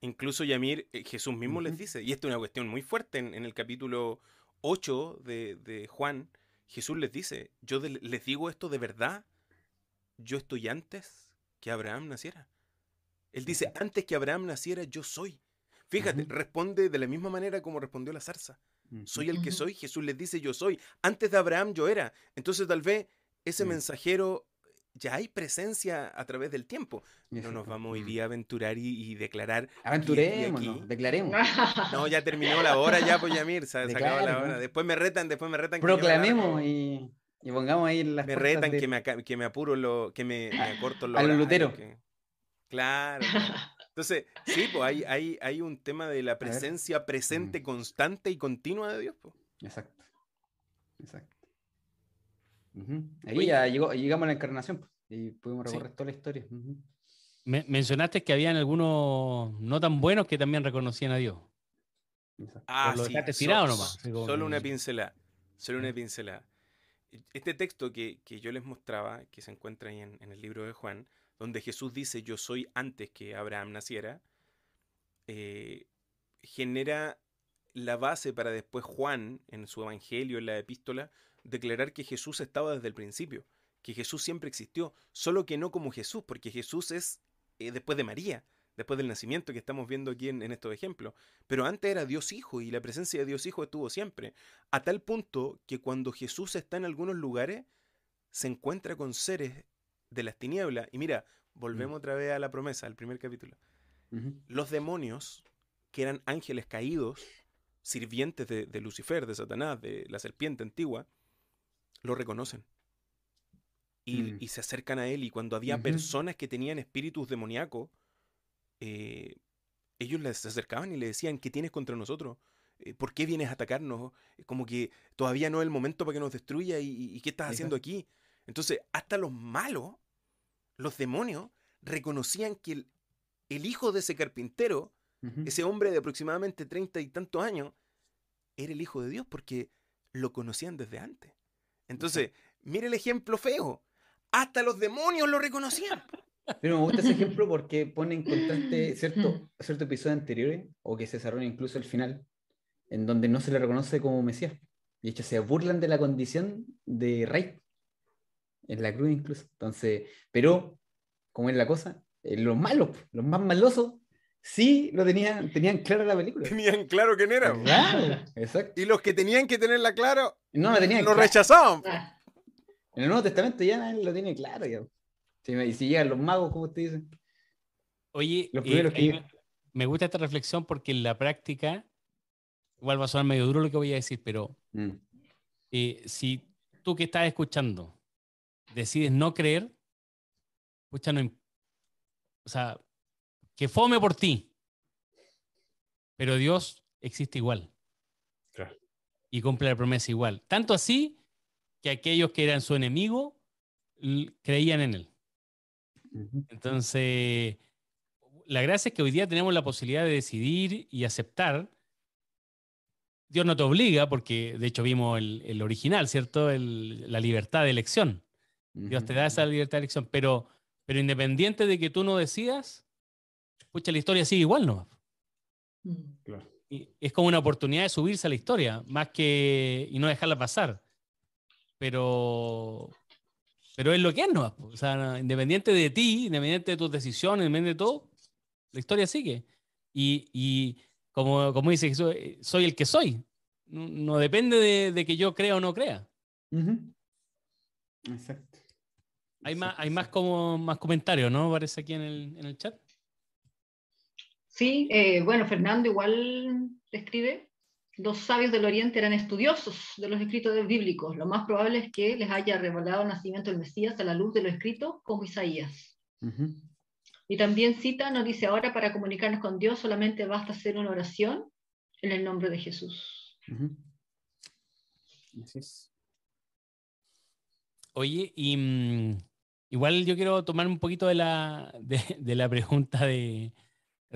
Incluso Yamir, eh, Jesús mismo les dice, y esto es una cuestión muy fuerte en, el capítulo 8 de, Juan, Jesús les dice, yo les digo esto de verdad, yo estoy antes que Abraham naciera. Él dice, antes que Abraham naciera, yo soy. Fíjate, responde de la misma manera como respondió la zarza. Soy el que soy, Jesús les dice, yo soy. Antes de Abraham yo era. Entonces tal vez ese mensajero ya hay presencia a través del tiempo. No nos vamos hoy día a aventurar y, declarar. Aventuremos, declaremos. [laughs] No, ya terminó la hora, ya, pues Yamir, se, acabó la hora. Después me retan, después me retan. Proclamemos y, pongamos ahí las. Me retan que, me, que me apuro, lo, que me, acorto lo. A los luteros. Claro. Entonces, sí, pues hay, hay, hay un tema de la presencia presente, mm. constante y continua de Dios. Pues. Exacto. Exacto. Ahí ya llegó, llegamos a la encarnación pues, y pudimos recorrer toda la historia. mencionaste que habían algunos no tan buenos que también reconocían a Dios. Ah, sí. nomás. Solo una pincelada. Solo una pincelada. Este texto que, yo les mostraba, que se encuentra ahí en, el libro de Juan, donde Jesús dice yo soy antes que Abraham naciera, eh, genera la base para después Juan, en su evangelio, en la epístola, declarar que Jesús estaba desde el principio, que Jesús siempre existió, solo que no como Jesús, porque Jesús es eh, después de María, después del nacimiento que estamos viendo aquí en, estos ejemplos. Pero antes era Dios Hijo y la presencia de Dios Hijo estuvo siempre, a tal punto que cuando Jesús está en algunos lugares, se encuentra con seres de las tinieblas. Y mira, volvemos mm. otra vez a la promesa, al primer capítulo. Los demonios, que eran ángeles caídos, sirvientes de, Lucifer, de Satanás, de la serpiente antigua, lo reconocen. y, mm. se acercan a él. Y cuando había personas que tenían espíritus demoníacos, eh, ellos les acercaban y le decían, ¿qué tienes contra nosotros? Eh, ¿Por qué vienes a atacarnos? Como que todavía no es el momento para que nos destruya y, ¿qué estás haciendo aquí? Entonces, hasta los malos, los demonios, reconocían que el, hijo de ese carpintero, ese hombre de aproximadamente treinta y tantos años, era el hijo de Dios porque lo conocían desde antes. Entonces, mire el ejemplo feo. Hasta los demonios lo reconocían. Pero me gusta ese [laughs] ejemplo porque pone en contraste cierto, cierto episodio anteriores, o que se desarrolla incluso el final, en donde no se le reconoce como Mesías. De hecho, se burlan de la condición de rey. En la cruz incluso. Entonces, pero, como es la cosa, eh, los malos, los más malosos, sí lo tenían, tenían claro la película. Tenían claro quién era. Claro, exacto. Y los que tenían que tenerla claro, no la tenían lo rechazaban. En el Nuevo Testamento ya nadie lo tiene claro. Ya. y si llegan los magos, como usted dice. Oye, eh, me gusta esta reflexión porque en la práctica, igual va a sonar medio duro lo que voy a decir, pero mm. eh, si tú que estás escuchando decides no creer, escucha, no, o sea, que fome por ti, pero Dios existe igual. Y cumple la promesa igual. Tanto así que aquellos que eran su enemigo creían en él. Entonces, la gracia es que hoy día tenemos la posibilidad de decidir y aceptar. Dios no te obliga, porque de hecho vimos el, original, ¿cierto? la libertad de elección. Dios te da esa libertad de elección, pero, pero independiente de que tú no decidas, escucha, la historia sigue igual, ¿no? Mm. Y es como una oportunidad de subirse a la historia, más que y no dejarla pasar pero, pero es lo que es, ¿no? O sea, independiente de ti, independiente de tus decisiones, independiente de todo, la historia sigue. Y, y como, como dice Jesús, eh, soy el que soy. No, depende de, que yo crea o no crea. Exacto. Hay, Más, hay más, como, más comentarios, ¿no? Parece aquí en el, en el chat. Sí, eh, bueno, Fernando igual escribe los sabios del Oriente eran estudiosos de los escritos bíblicos. Lo más probable es que les haya revelado el nacimiento del Mesías a la luz de lo escrito como Isaías. Y también cita, nos dice ahora para comunicarnos con Dios solamente basta hacer una oración en el nombre de Jesús. Oye, y mm, igual yo quiero tomar un poquito de la, de, la pregunta de,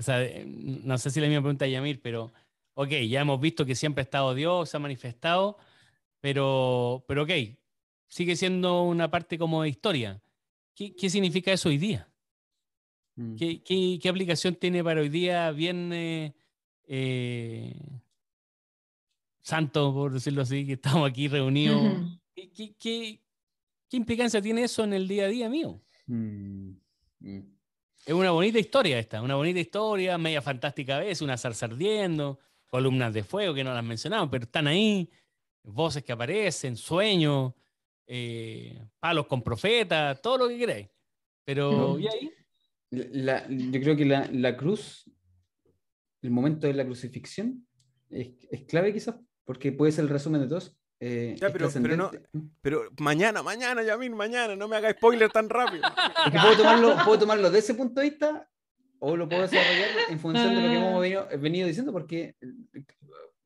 o sea, no sé si la misma pregunta de Yamir, pero ok, ya hemos visto que siempre ha estado Dios, se ha manifestado, pero, pero ok, sigue siendo una parte como de historia. ¿Qué, significa eso hoy día? Mm. ¿Qué, aplicación tiene para hoy día viernes eh, santo, por decirlo así, que estamos aquí reunidos? ¿Qué, implicancia tiene eso en el día a día mío? Mm, mm. Es una bonita historia esta, una bonita historia, media fantástica veces, una zarza ardiendo, columnas de fuego que no las mencionamos, pero están ahí, voces que aparecen, sueños, eh, palos con profetas, todo lo que queráis. Pero, ¿y ahí? yo creo que la, cruz, el momento de la crucifixión, es, clave quizás, porque puede ser el resumen de todos. Eh, pero, pero, mañana, mañana, Yamil, mañana, no me haga spoiler tan rápido. [laughs] puedo tomarlo, puedo tomarlo de ese punto de vista o lo puedo desarrollar en función de lo que hemos ah. venido, diciendo, porque,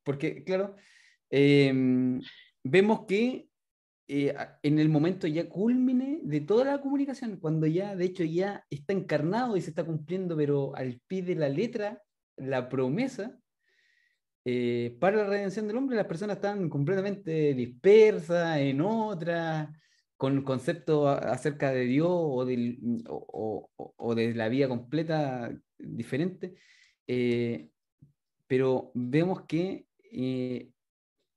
porque claro, em, vemos que eh, en el momento ya culmine de toda la comunicación, cuando ya, de hecho, ya está encarnado y se está cumpliendo, pero al pie de la letra, la promesa, eh, para la redención del hombre, las personas están completamente dispersas en otras, con conceptos acerca de Dios o, de la vida completa diferente, eh, pero vemos que eh,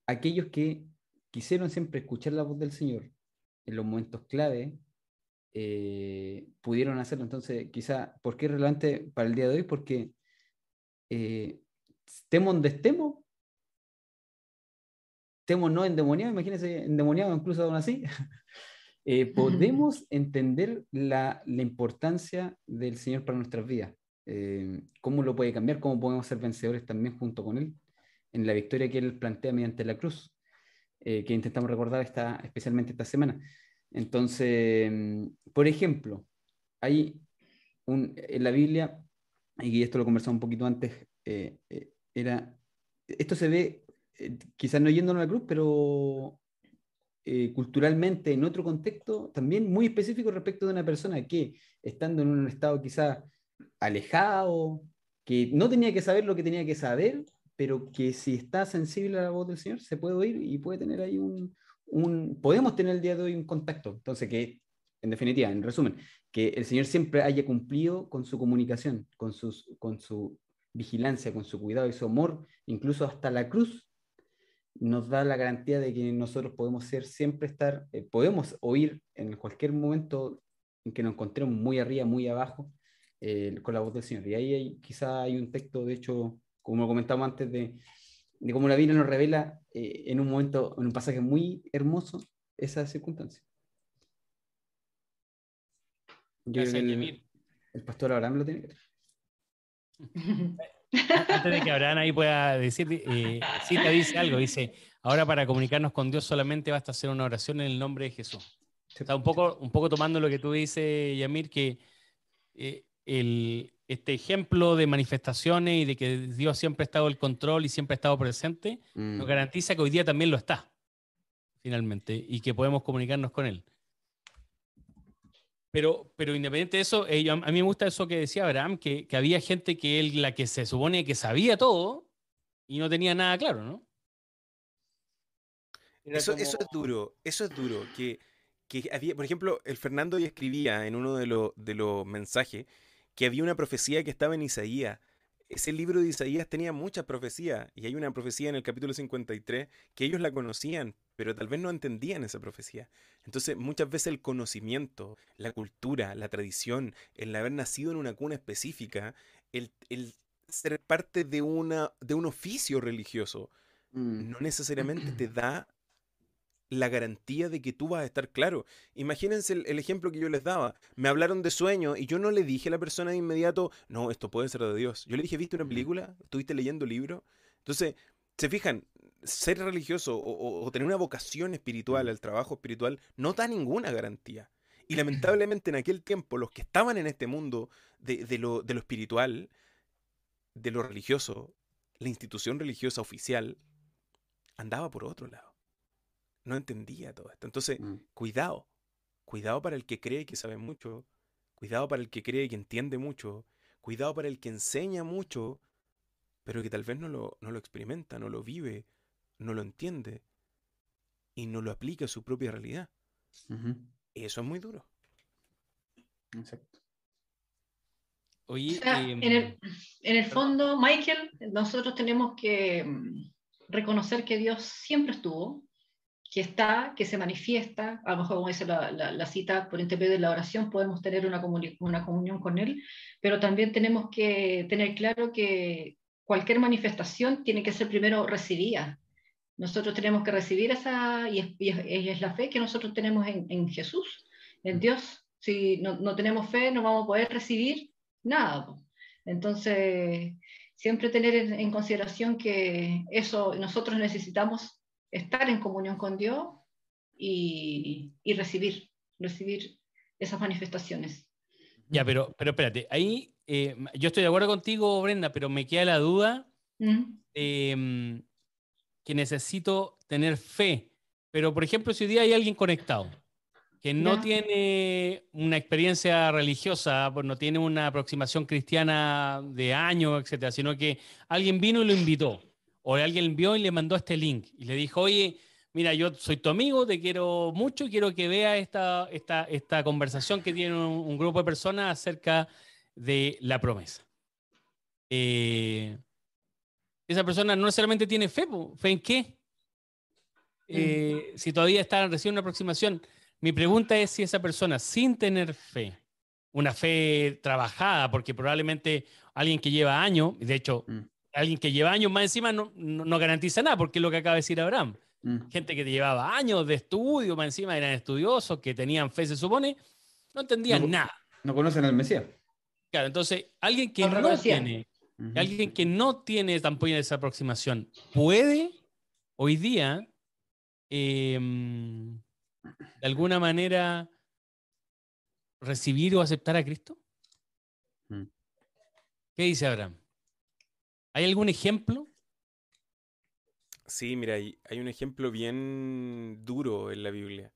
aquellos que quisieron siempre escuchar la voz del Señor en los momentos clave, pudieron hacerlo. Entonces, quizá, ¿por qué es relevante para el día de hoy? Porque estemos donde estemos, estemos no endemoniados, imagínense endemoniados incluso aún así, [laughs] eh, podemos entender la, la, importancia del Señor para nuestras vidas. Eh, cómo lo puede cambiar, cómo podemos ser vencedores también junto con Él en la victoria que Él plantea mediante la cruz, eh, que intentamos recordar esta, especialmente esta semana. Entonces, por ejemplo, hay un, en la Biblia, y esto lo conversamos un poquito antes, eh, eh, era, esto se ve, eh, quizás no yéndonos a la cruz, pero culturalmente en otro contexto también muy específico respecto de una persona que estando en un estado quizás alejado, que no tenía que saber lo que tenía que saber, pero que si está sensible a la voz del Señor se puede oír y puede tener ahí un, un podemos tener el día de hoy un contacto. Entonces, que en definitiva, en resumen, que el Señor siempre haya cumplido con su comunicación, con, sus, con su vigilancia, con su cuidado y su amor, incluso hasta la cruz, nos da la garantía de que nosotros podemos ser, siempre estar, eh, podemos oír en cualquier momento en que nos encontremos muy arriba, muy abajo, eh, con la voz del Señor. Y ahí hay, quizá hay un texto, de hecho, como lo comentamos antes, de, de cómo la Biblia nos revela eh, en un momento, en un pasaje muy hermoso, esa circunstancia. Yo el, pastor Abraham lo tiene que [laughs] Antes de que Abraham ahí pueda decir, eh, sí te dice algo, dice, ahora para comunicarnos con Dios solamente basta hacer una oración en el nombre de Jesús. Está un poco, un poco tomando lo que tú dices, Yamir, que eh, el, este ejemplo de manifestaciones y de que Dios siempre ha estado el control y siempre ha estado presente, nos mm. garantiza que hoy día también lo está, finalmente, y que podemos comunicarnos con Él. Pero, pero independiente de eso, eh, a mí me gusta eso que decía Abraham, que, que, había gente que él, la que se supone que sabía todo y no tenía nada claro, ¿no? Eso, eso, es duro, eso es duro. Que, que había, por ejemplo, el Fernando ya escribía en uno de, los de los mensajes que había una profecía que estaba en Isaías ese libro de Isaías tenía muchas profecías y hay una profecía en el capítulo 53 que ellos la conocían, pero tal vez no entendían esa profecía. Entonces muchas veces el conocimiento, la cultura, la tradición, el haber nacido en una cuna específica, el, ser parte de, una, de un oficio religioso, mm. no necesariamente te [clears throat] da la garantía de que tú vas a estar claro. Imagínense el, ejemplo que yo les daba. Me hablaron de sueño y yo no le dije a la persona de inmediato, no, esto puede ser de Dios. Yo le dije, ¿viste una película? ¿Estuviste leyendo libro? Entonces, se fijan, ser religioso o, tener una vocación espiritual al trabajo espiritual no da ninguna garantía. Y [clears throat] lamentablemente en aquel tiempo los que estaban en este mundo de, lo, de lo espiritual, de lo religioso, la institución religiosa oficial, andaba por otro lado no entendía todo esto. Entonces, mm. cuidado, cuidado para el que cree que sabe mucho, cuidado para el que cree que entiende mucho, cuidado para el que enseña mucho, pero que tal vez no lo, no lo experimenta, no lo vive, no lo entiende y no lo aplica a su propia realidad. Eso es muy duro. Exacto. Oye, em, en, el, en, el, fondo, Michael, nosotros tenemos que mm, reconocer que Dios siempre estuvo, que está, que se manifiesta, a lo mejor como dice la, la, cita, por intermedio de la oración podemos tener una, una comunión con Él, pero también tenemos que tener claro que cualquier manifestación tiene que ser primero recibida. Nosotros tenemos que recibir esa, y es, es, la fe que nosotros tenemos en, en Jesús, en Dios. Si no, no, tenemos fe, no vamos a poder recibir nada. Entonces, siempre tener en, en consideración que eso nosotros necesitamos estar en comunión con Dios y, recibir, recibir esas manifestaciones. Ya, pero, pero espérate, ahí eh, yo estoy de acuerdo contigo, Brenda, pero me queda la duda em, que necesito tener fe. Pero, por ejemplo, si hoy día hay alguien conectado que no tiene una experiencia religiosa, pues no tiene una aproximación cristiana de años, etcétera, sino que alguien vino y lo invitó o alguien vio y le mandó este link y le dijo, oye, mira, yo soy tu amigo, te quiero mucho quiero que vea esta, esta, esta conversación que tiene un, grupo de personas acerca de la promesa. Eh, esa persona no necesariamente tiene fe, ¿fe en qué? Eh, si todavía está recibiendo una aproximación, mi pregunta es si esa persona sin tener fe, una fe trabajada, porque probablemente alguien que lleva años, de hecho, mm alguien que lleva años más encima no, no, garantiza nada, porque es lo que acaba de decir Abraham. Mm. Gente que llevaba años de estudio, más encima eran estudiosos, que tenían fe, se supone, no entendían nada. No conocen al Mesías. Claro, entonces, alguien que no, tiene, alguien que no tiene tampoco esa aproximación, puede hoy día em, de alguna manera recibir o aceptar a Cristo? Mm. ¿Qué dice Abraham? ¿Hay algún ejemplo? Sí, mira, hay, hay, un ejemplo bien duro en la Biblia,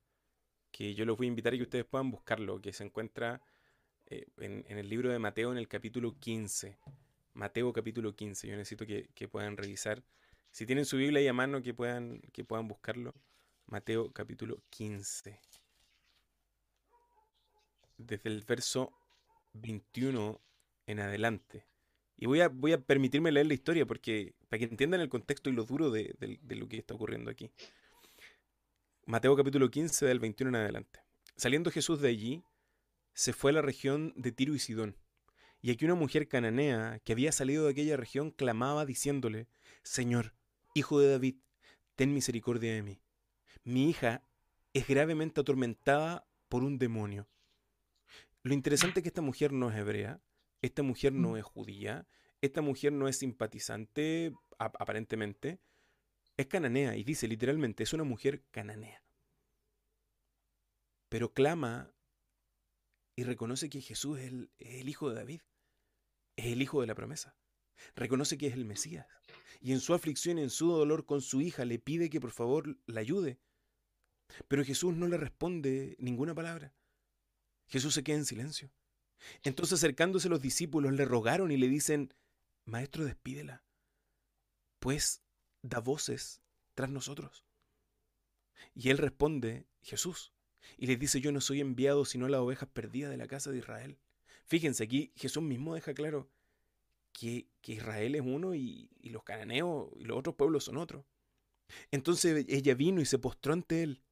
que yo los voy a invitar a que ustedes puedan buscarlo, que se encuentra eh, en, el libro de Mateo en el capítulo 15. Mateo capítulo 15, yo necesito que, que, puedan revisar. Si tienen su Biblia ahí a mano, que puedan, que puedan buscarlo. Mateo capítulo 15. Desde el verso 21 en adelante. Y voy a, voy a permitirme leer la historia porque para que entiendan el contexto y lo duro de, de lo que está ocurriendo aquí. Mateo capítulo 15 del 21 en adelante. Saliendo Jesús de allí, se fue a la región de Tiro y Sidón. Y aquí una mujer cananea que había salido de aquella región clamaba diciéndole, Señor, hijo de David, ten misericordia de mí. Mi hija es gravemente atormentada por un demonio. Lo interesante es que esta mujer no es hebrea, esta mujer no mm. es judía, esta mujer no es simpatizante, aparentemente, es cananea y dice literalmente, es una mujer cananea. Pero clama y reconoce que Jesús es el, hijo de David, es el hijo de la promesa. Reconoce que es el Mesías. Y en su aflicción, en su dolor con su hija, le pide que por favor la ayude. Pero Jesús no le responde ninguna palabra. Jesús se queda en silencio. Entonces acercándose los discípulos le rogaron y le dicen, Maestro, despídela, pues da voces tras nosotros. Y él responde, Jesús, y les dice, yo no soy enviado sino a las ovejas perdidas de la casa de Israel. Fíjense, aquí Jesús mismo deja claro que, Israel es uno y, los cananeos y los otros pueblos son otros. Entonces ella vino y se postró ante él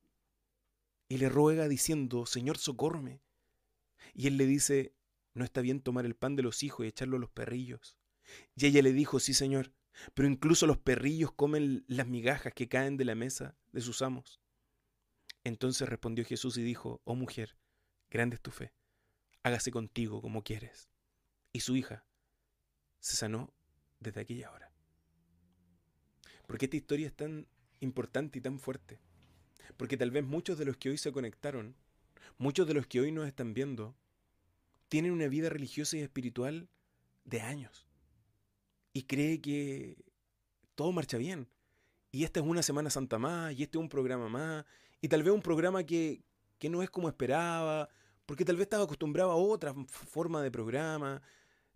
y le ruega diciendo, Señor, socórreme. Y él le dice, no está bien tomar el pan de los hijos y echarlo a los perrillos. Y ella le dijo, sí, Señor, pero incluso los perrillos comen las migajas que caen de la mesa de sus amos. Entonces respondió Jesús y dijo, oh mujer, grande es tu fe, hágase contigo como quieres. Y su hija se sanó desde aquella hora. Porque esta historia es tan importante y tan fuerte? Porque tal vez muchos de los que hoy se conectaron, muchos de los que hoy nos están viendo, tienen una vida religiosa y espiritual de años. Y cree que todo marcha bien. Y esta es una Semana Santa más, y este es un programa más, y tal vez un programa que, que no es como esperaba, porque tal vez estaba acostumbrado a otra forma de programa,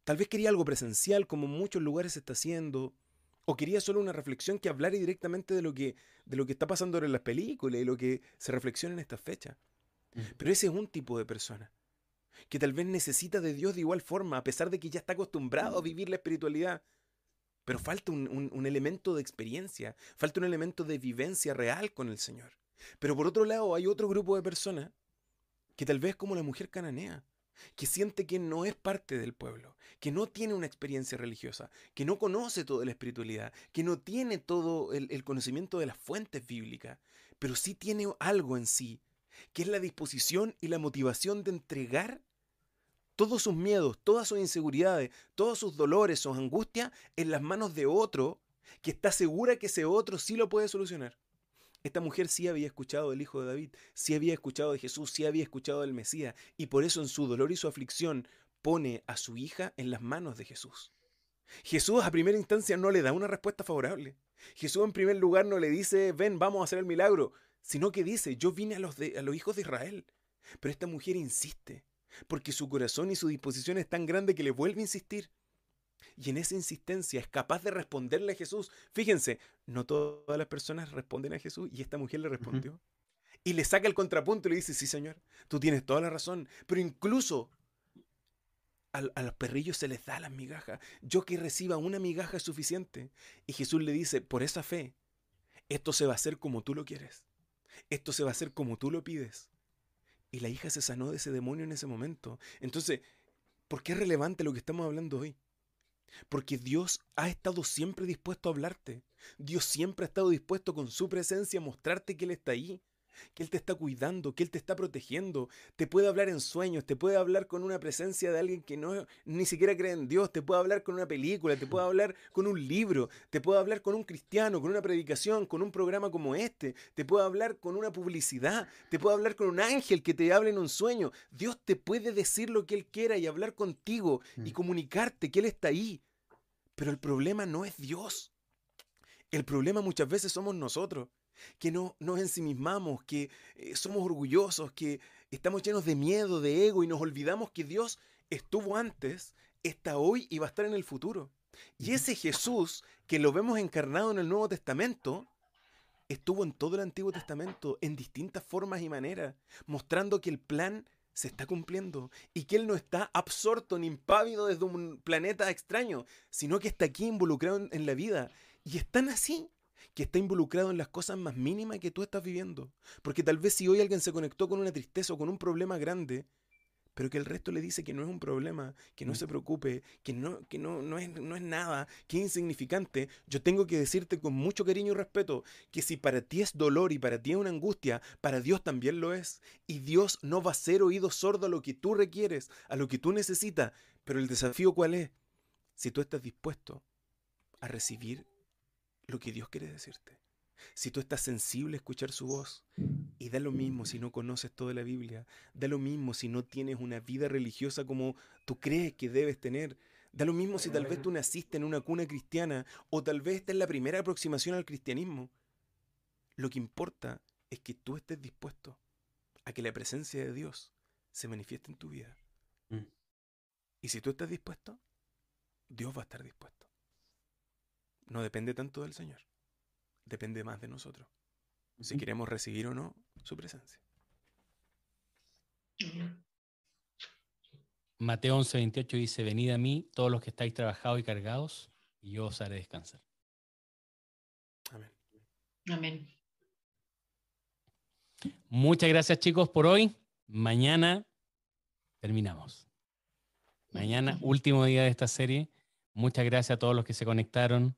tal vez quería algo presencial como en muchos lugares se está haciendo, o quería solo una reflexión que hablara directamente de lo que, de lo que está pasando en las películas y lo que se reflexiona en esta fecha. Pero ese es un tipo de persona que tal vez necesita de Dios de igual forma, a pesar de que ya está acostumbrado a vivir la espiritualidad. Pero falta un, elemento de experiencia, falta un elemento de vivencia real con el Señor. Pero por otro lado, hay otro grupo de personas que tal vez como la mujer cananea, que siente que no es parte del pueblo, que no tiene una experiencia religiosa, que no conoce toda la espiritualidad, que no tiene todo el, el conocimiento de las fuentes bíblicas, pero sí tiene algo en sí, que es la disposición y la motivación de entregar todos sus miedos, todas sus inseguridades, todos sus dolores, sus angustias en las manos de otro que está segura que ese otro sí lo puede solucionar. Esta mujer sí había escuchado del Hijo de David, sí había escuchado de Jesús, sí había escuchado del Mesías, y por eso en su dolor y su aflicción pone a su hija en las manos de Jesús. Jesús a primera instancia no le da una respuesta favorable. Jesús en primer lugar no le dice, ven, vamos a hacer el milagro, sino que dice, yo vine a los, a los hijos de Israel. Pero esta mujer insiste, porque su corazón y su disposición es tan grande que le vuelve a insistir. Y en esa insistencia es capaz de responderle a Jesús. Fíjense, no todas las personas responden a Jesús y esta mujer le respondió. Y le saca el contrapunto y le dice, sí Señor, tú tienes toda la razón, pero incluso a, a, los perrillos se les da las migajas. Yo que reciba una migaja es suficiente. Y Jesús le dice, por esa fe, esto se va a hacer como tú lo quieres. Esto se va a hacer como tú lo pides. Y la hija se sanó de ese demonio en ese momento. Entonces, ¿por qué es relevante lo que estamos hablando hoy? Porque Dios ha estado siempre dispuesto a hablarte. Dios siempre ha estado dispuesto con su presencia a mostrarte que Él está ahí. que Él te está cuidando, que Él te está protegiendo. Te puede hablar en sueños, te puede hablar con una presencia de alguien que no ni siquiera cree en Dios, te puede hablar con una película, te puede hablar con un libro, te puede hablar con un cristiano, con una predicación, con un programa como este, te puede hablar con una publicidad, te puede hablar con un ángel que te hable en un sueño. Dios te puede decir lo que Él quiera y hablar contigo y mm. comunicarte que Él está ahí. Pero el problema no es Dios. El problema muchas veces somos nosotros que no nos ensimismamos, que eh, somos orgullosos, que estamos llenos de miedo, de ego y nos olvidamos que Dios estuvo antes, está hoy y va a estar en el futuro. Y ese Jesús que lo vemos encarnado en el Nuevo Testamento, estuvo en todo el Antiguo Testamento en distintas formas y maneras, mostrando que el plan se está cumpliendo y que Él no está absorto ni impávido desde un planeta extraño, sino que está aquí involucrado en, la vida. Y es tan así que está involucrado en las cosas más mínimas que tú estás viviendo. Porque tal vez si hoy alguien se conectó con una tristeza o con un problema grande, pero que el resto le dice que no es un problema, que no mm. se preocupe, que no, que no, no, es, no es nada, que es insignificante, yo tengo que decirte con mucho cariño y respeto que si para ti es dolor y para ti es una angustia, para Dios también lo es. Y Dios no va a ser oído sordo a lo que tú requieres, a lo que tú necesitas. Pero el desafío cuál es? Si tú estás dispuesto a recibir lo que Dios quiere decirte. Si tú estás sensible a escuchar su voz, y da lo mismo si no conoces toda la Biblia, da lo mismo si no tienes una vida religiosa como tú crees que debes tener, da lo mismo si tal vez tú naciste en una cuna cristiana o tal vez esta es la primera aproximación al cristianismo. Lo que importa es que tú estés dispuesto a que la presencia de Dios se manifieste en tu vida. Mm. Y si tú estás dispuesto, Dios va a estar dispuesto no depende tanto del Señor, depende más de nosotros. Si queremos recibir o no su presencia. Mateo 11, 28 dice, venid a mí todos los que estáis trabajados y cargados, y yo os haré descansar. Amén. Amén. Muchas gracias chicos por hoy. Mañana terminamos. Mañana, último día de esta serie. Muchas gracias a todos los que se conectaron.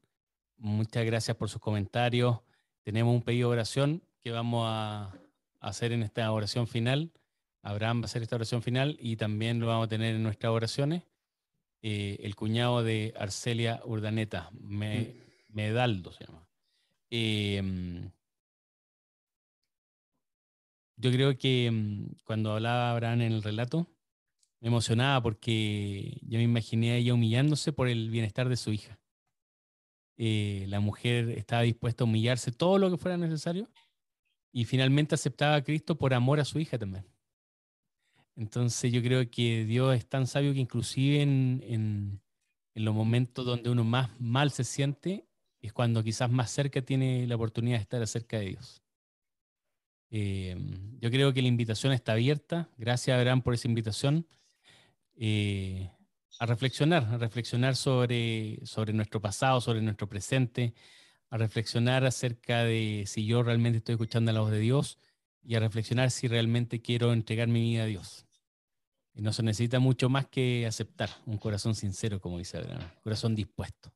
Muchas gracias por sus comentarios. Tenemos un pedido de oración que vamos a hacer en esta oración final. Abraham va a hacer esta oración final y también lo vamos a tener en nuestras oraciones. Eh, el cuñado de Arcelia Urdaneta, Medaldo se llama. Em, yo creo que em, cuando hablaba Abraham en el relato, me emocionaba porque yo me imaginé a ella humillándose por el bienestar de su hija. Eh, la mujer estaba dispuesta a humillarse todo lo que fuera necesario y finalmente aceptaba a Cristo por amor a su hija también. Entonces yo creo que Dios es tan sabio que inclusive en, en, los momentos donde uno más mal se siente es cuando quizás más cerca tiene la oportunidad de estar cerca de Dios. Eh, yo creo que la invitación está abierta. Gracias, Abraham, por esa invitación. Eh, a reflexionar, a reflexionar sobre, sobre nuestro pasado, sobre nuestro presente, a reflexionar acerca de si yo realmente estoy escuchando la voz de Dios y a reflexionar si realmente quiero entregar mi vida a Dios. Y no se necesita mucho más que aceptar un corazón sincero, como dice Abraham, un corazón dispuesto.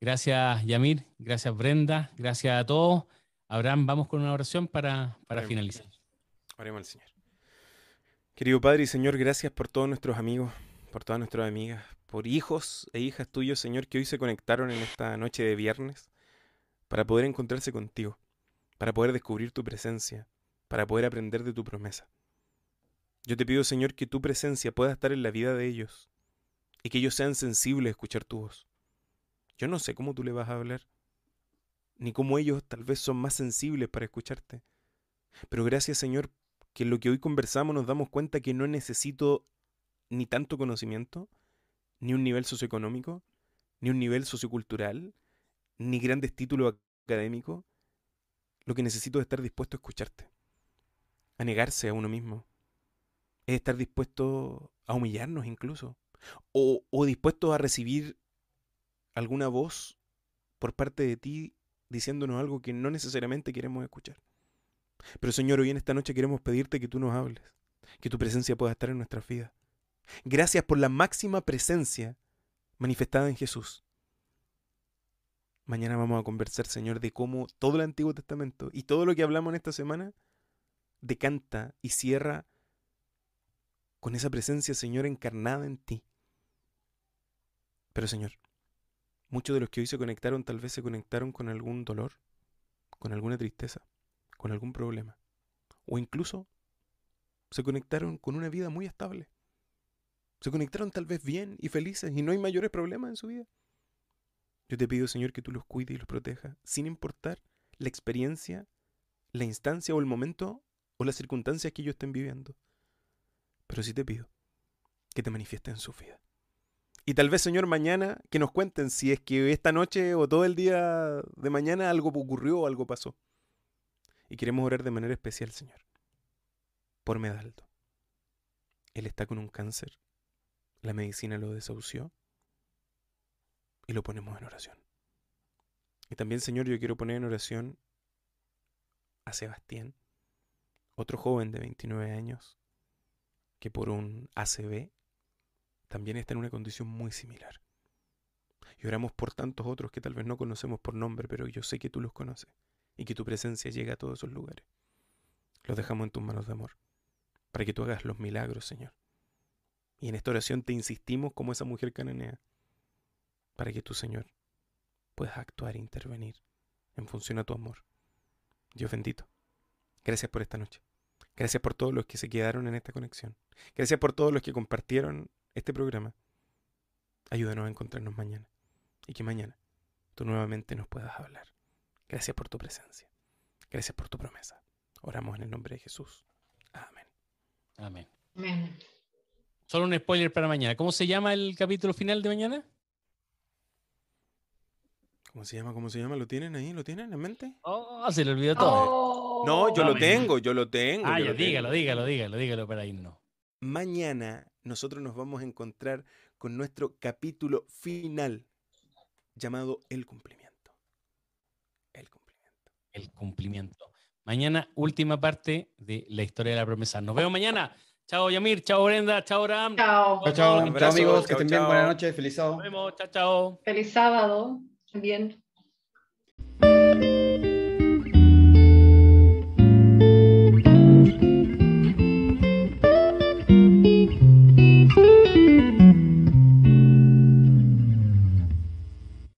Gracias, Yamir. Gracias, Brenda. Gracias a todos. Abraham, vamos con una oración para, para finalizar. Oremos al Señor. Querido Padre y Señor, gracias por todos nuestros amigos por todas nuestras amigas, por hijos e hijas tuyos, Señor, que hoy se conectaron en esta noche de viernes para poder encontrarse contigo, para poder descubrir tu presencia, para poder aprender de tu promesa. Yo te pido, Señor, que tu presencia pueda estar en la vida de ellos y que ellos sean sensibles a escuchar tu voz. Yo no sé cómo tú le vas a hablar, ni cómo ellos tal vez son más sensibles para escucharte. Pero gracias, Señor, que en lo que hoy conversamos nos damos cuenta que no necesito ni tanto conocimiento, ni un nivel socioeconómico, ni un nivel sociocultural, ni grandes títulos académicos. Lo que necesito es estar dispuesto a escucharte, a negarse a uno mismo, es estar dispuesto a humillarnos incluso, o, o dispuesto a recibir alguna voz por parte de ti diciéndonos algo que no necesariamente queremos escuchar. Pero Señor, hoy en esta noche queremos pedirte que tú nos hables, que tu presencia pueda estar en nuestras vidas. Gracias por la máxima presencia manifestada en Jesús. Mañana vamos a conversar, Señor, de cómo todo el Antiguo Testamento y todo lo que hablamos en esta semana decanta y cierra con esa presencia, Señor, encarnada en ti. Pero, Señor, muchos de los que hoy se conectaron tal vez se conectaron con algún dolor, con alguna tristeza, con algún problema. O incluso se conectaron con una vida muy estable. Se conectaron tal vez bien y felices y no hay mayores problemas en su vida. Yo te pido, Señor, que tú los cuides y los protejas, sin importar la experiencia, la instancia o el momento o las circunstancias que ellos estén viviendo. Pero sí te pido que te manifiestes en su vida. Y tal vez, Señor, mañana que nos cuenten si es que esta noche o todo el día de mañana algo ocurrió o algo pasó. Y queremos orar de manera especial, Señor, por Medaldo. Él está con un cáncer. La medicina lo desahució. Y lo ponemos en oración. Y también, Señor, yo quiero poner en oración a Sebastián, otro joven de 29 años, que por un ACV también está en una condición muy similar. Y oramos por tantos otros que tal vez no conocemos por nombre, pero yo sé que tú los conoces y que tu presencia llega a todos esos lugares. Los dejamos en tus manos de amor, para que tú hagas los milagros, Señor. Y en esta oración te insistimos como esa mujer cananea, para que tú, Señor, puedas actuar e intervenir en función a tu amor. Dios bendito. Gracias por esta noche. Gracias por todos los que se quedaron en esta conexión. Gracias por todos los que compartieron este programa. Ayúdanos a encontrarnos mañana y que mañana tú nuevamente nos puedas hablar. Gracias por tu presencia. Gracias por tu promesa. Oramos en el nombre de Jesús. Amén. Amén. Amén. Solo un spoiler para mañana. ¿Cómo se llama el capítulo final de mañana? ¿Cómo se llama? ¿Cómo se llama? ¿Lo tienen ahí? ¿Lo tienen en mente? Oh, se le olvidó todo. Oh. no, yo lo tengo, yo lo tengo. Ah, ya, dígalo, dígalo, dígalo, dígalo para irnos. Mañana nosotros nos vamos a encontrar con nuestro capítulo final llamado El cumplimiento. El cumplimiento. El cumplimiento. Mañana, última parte de la historia de la promesa. Nos vemos mañana. Chao Yamir, chao Brenda, chao Ram. Chao. Chao, chao, amigos, que estén bien. Buenas noches, feliz sábado. Nos vemos, chao, chao. Feliz sábado. Bien.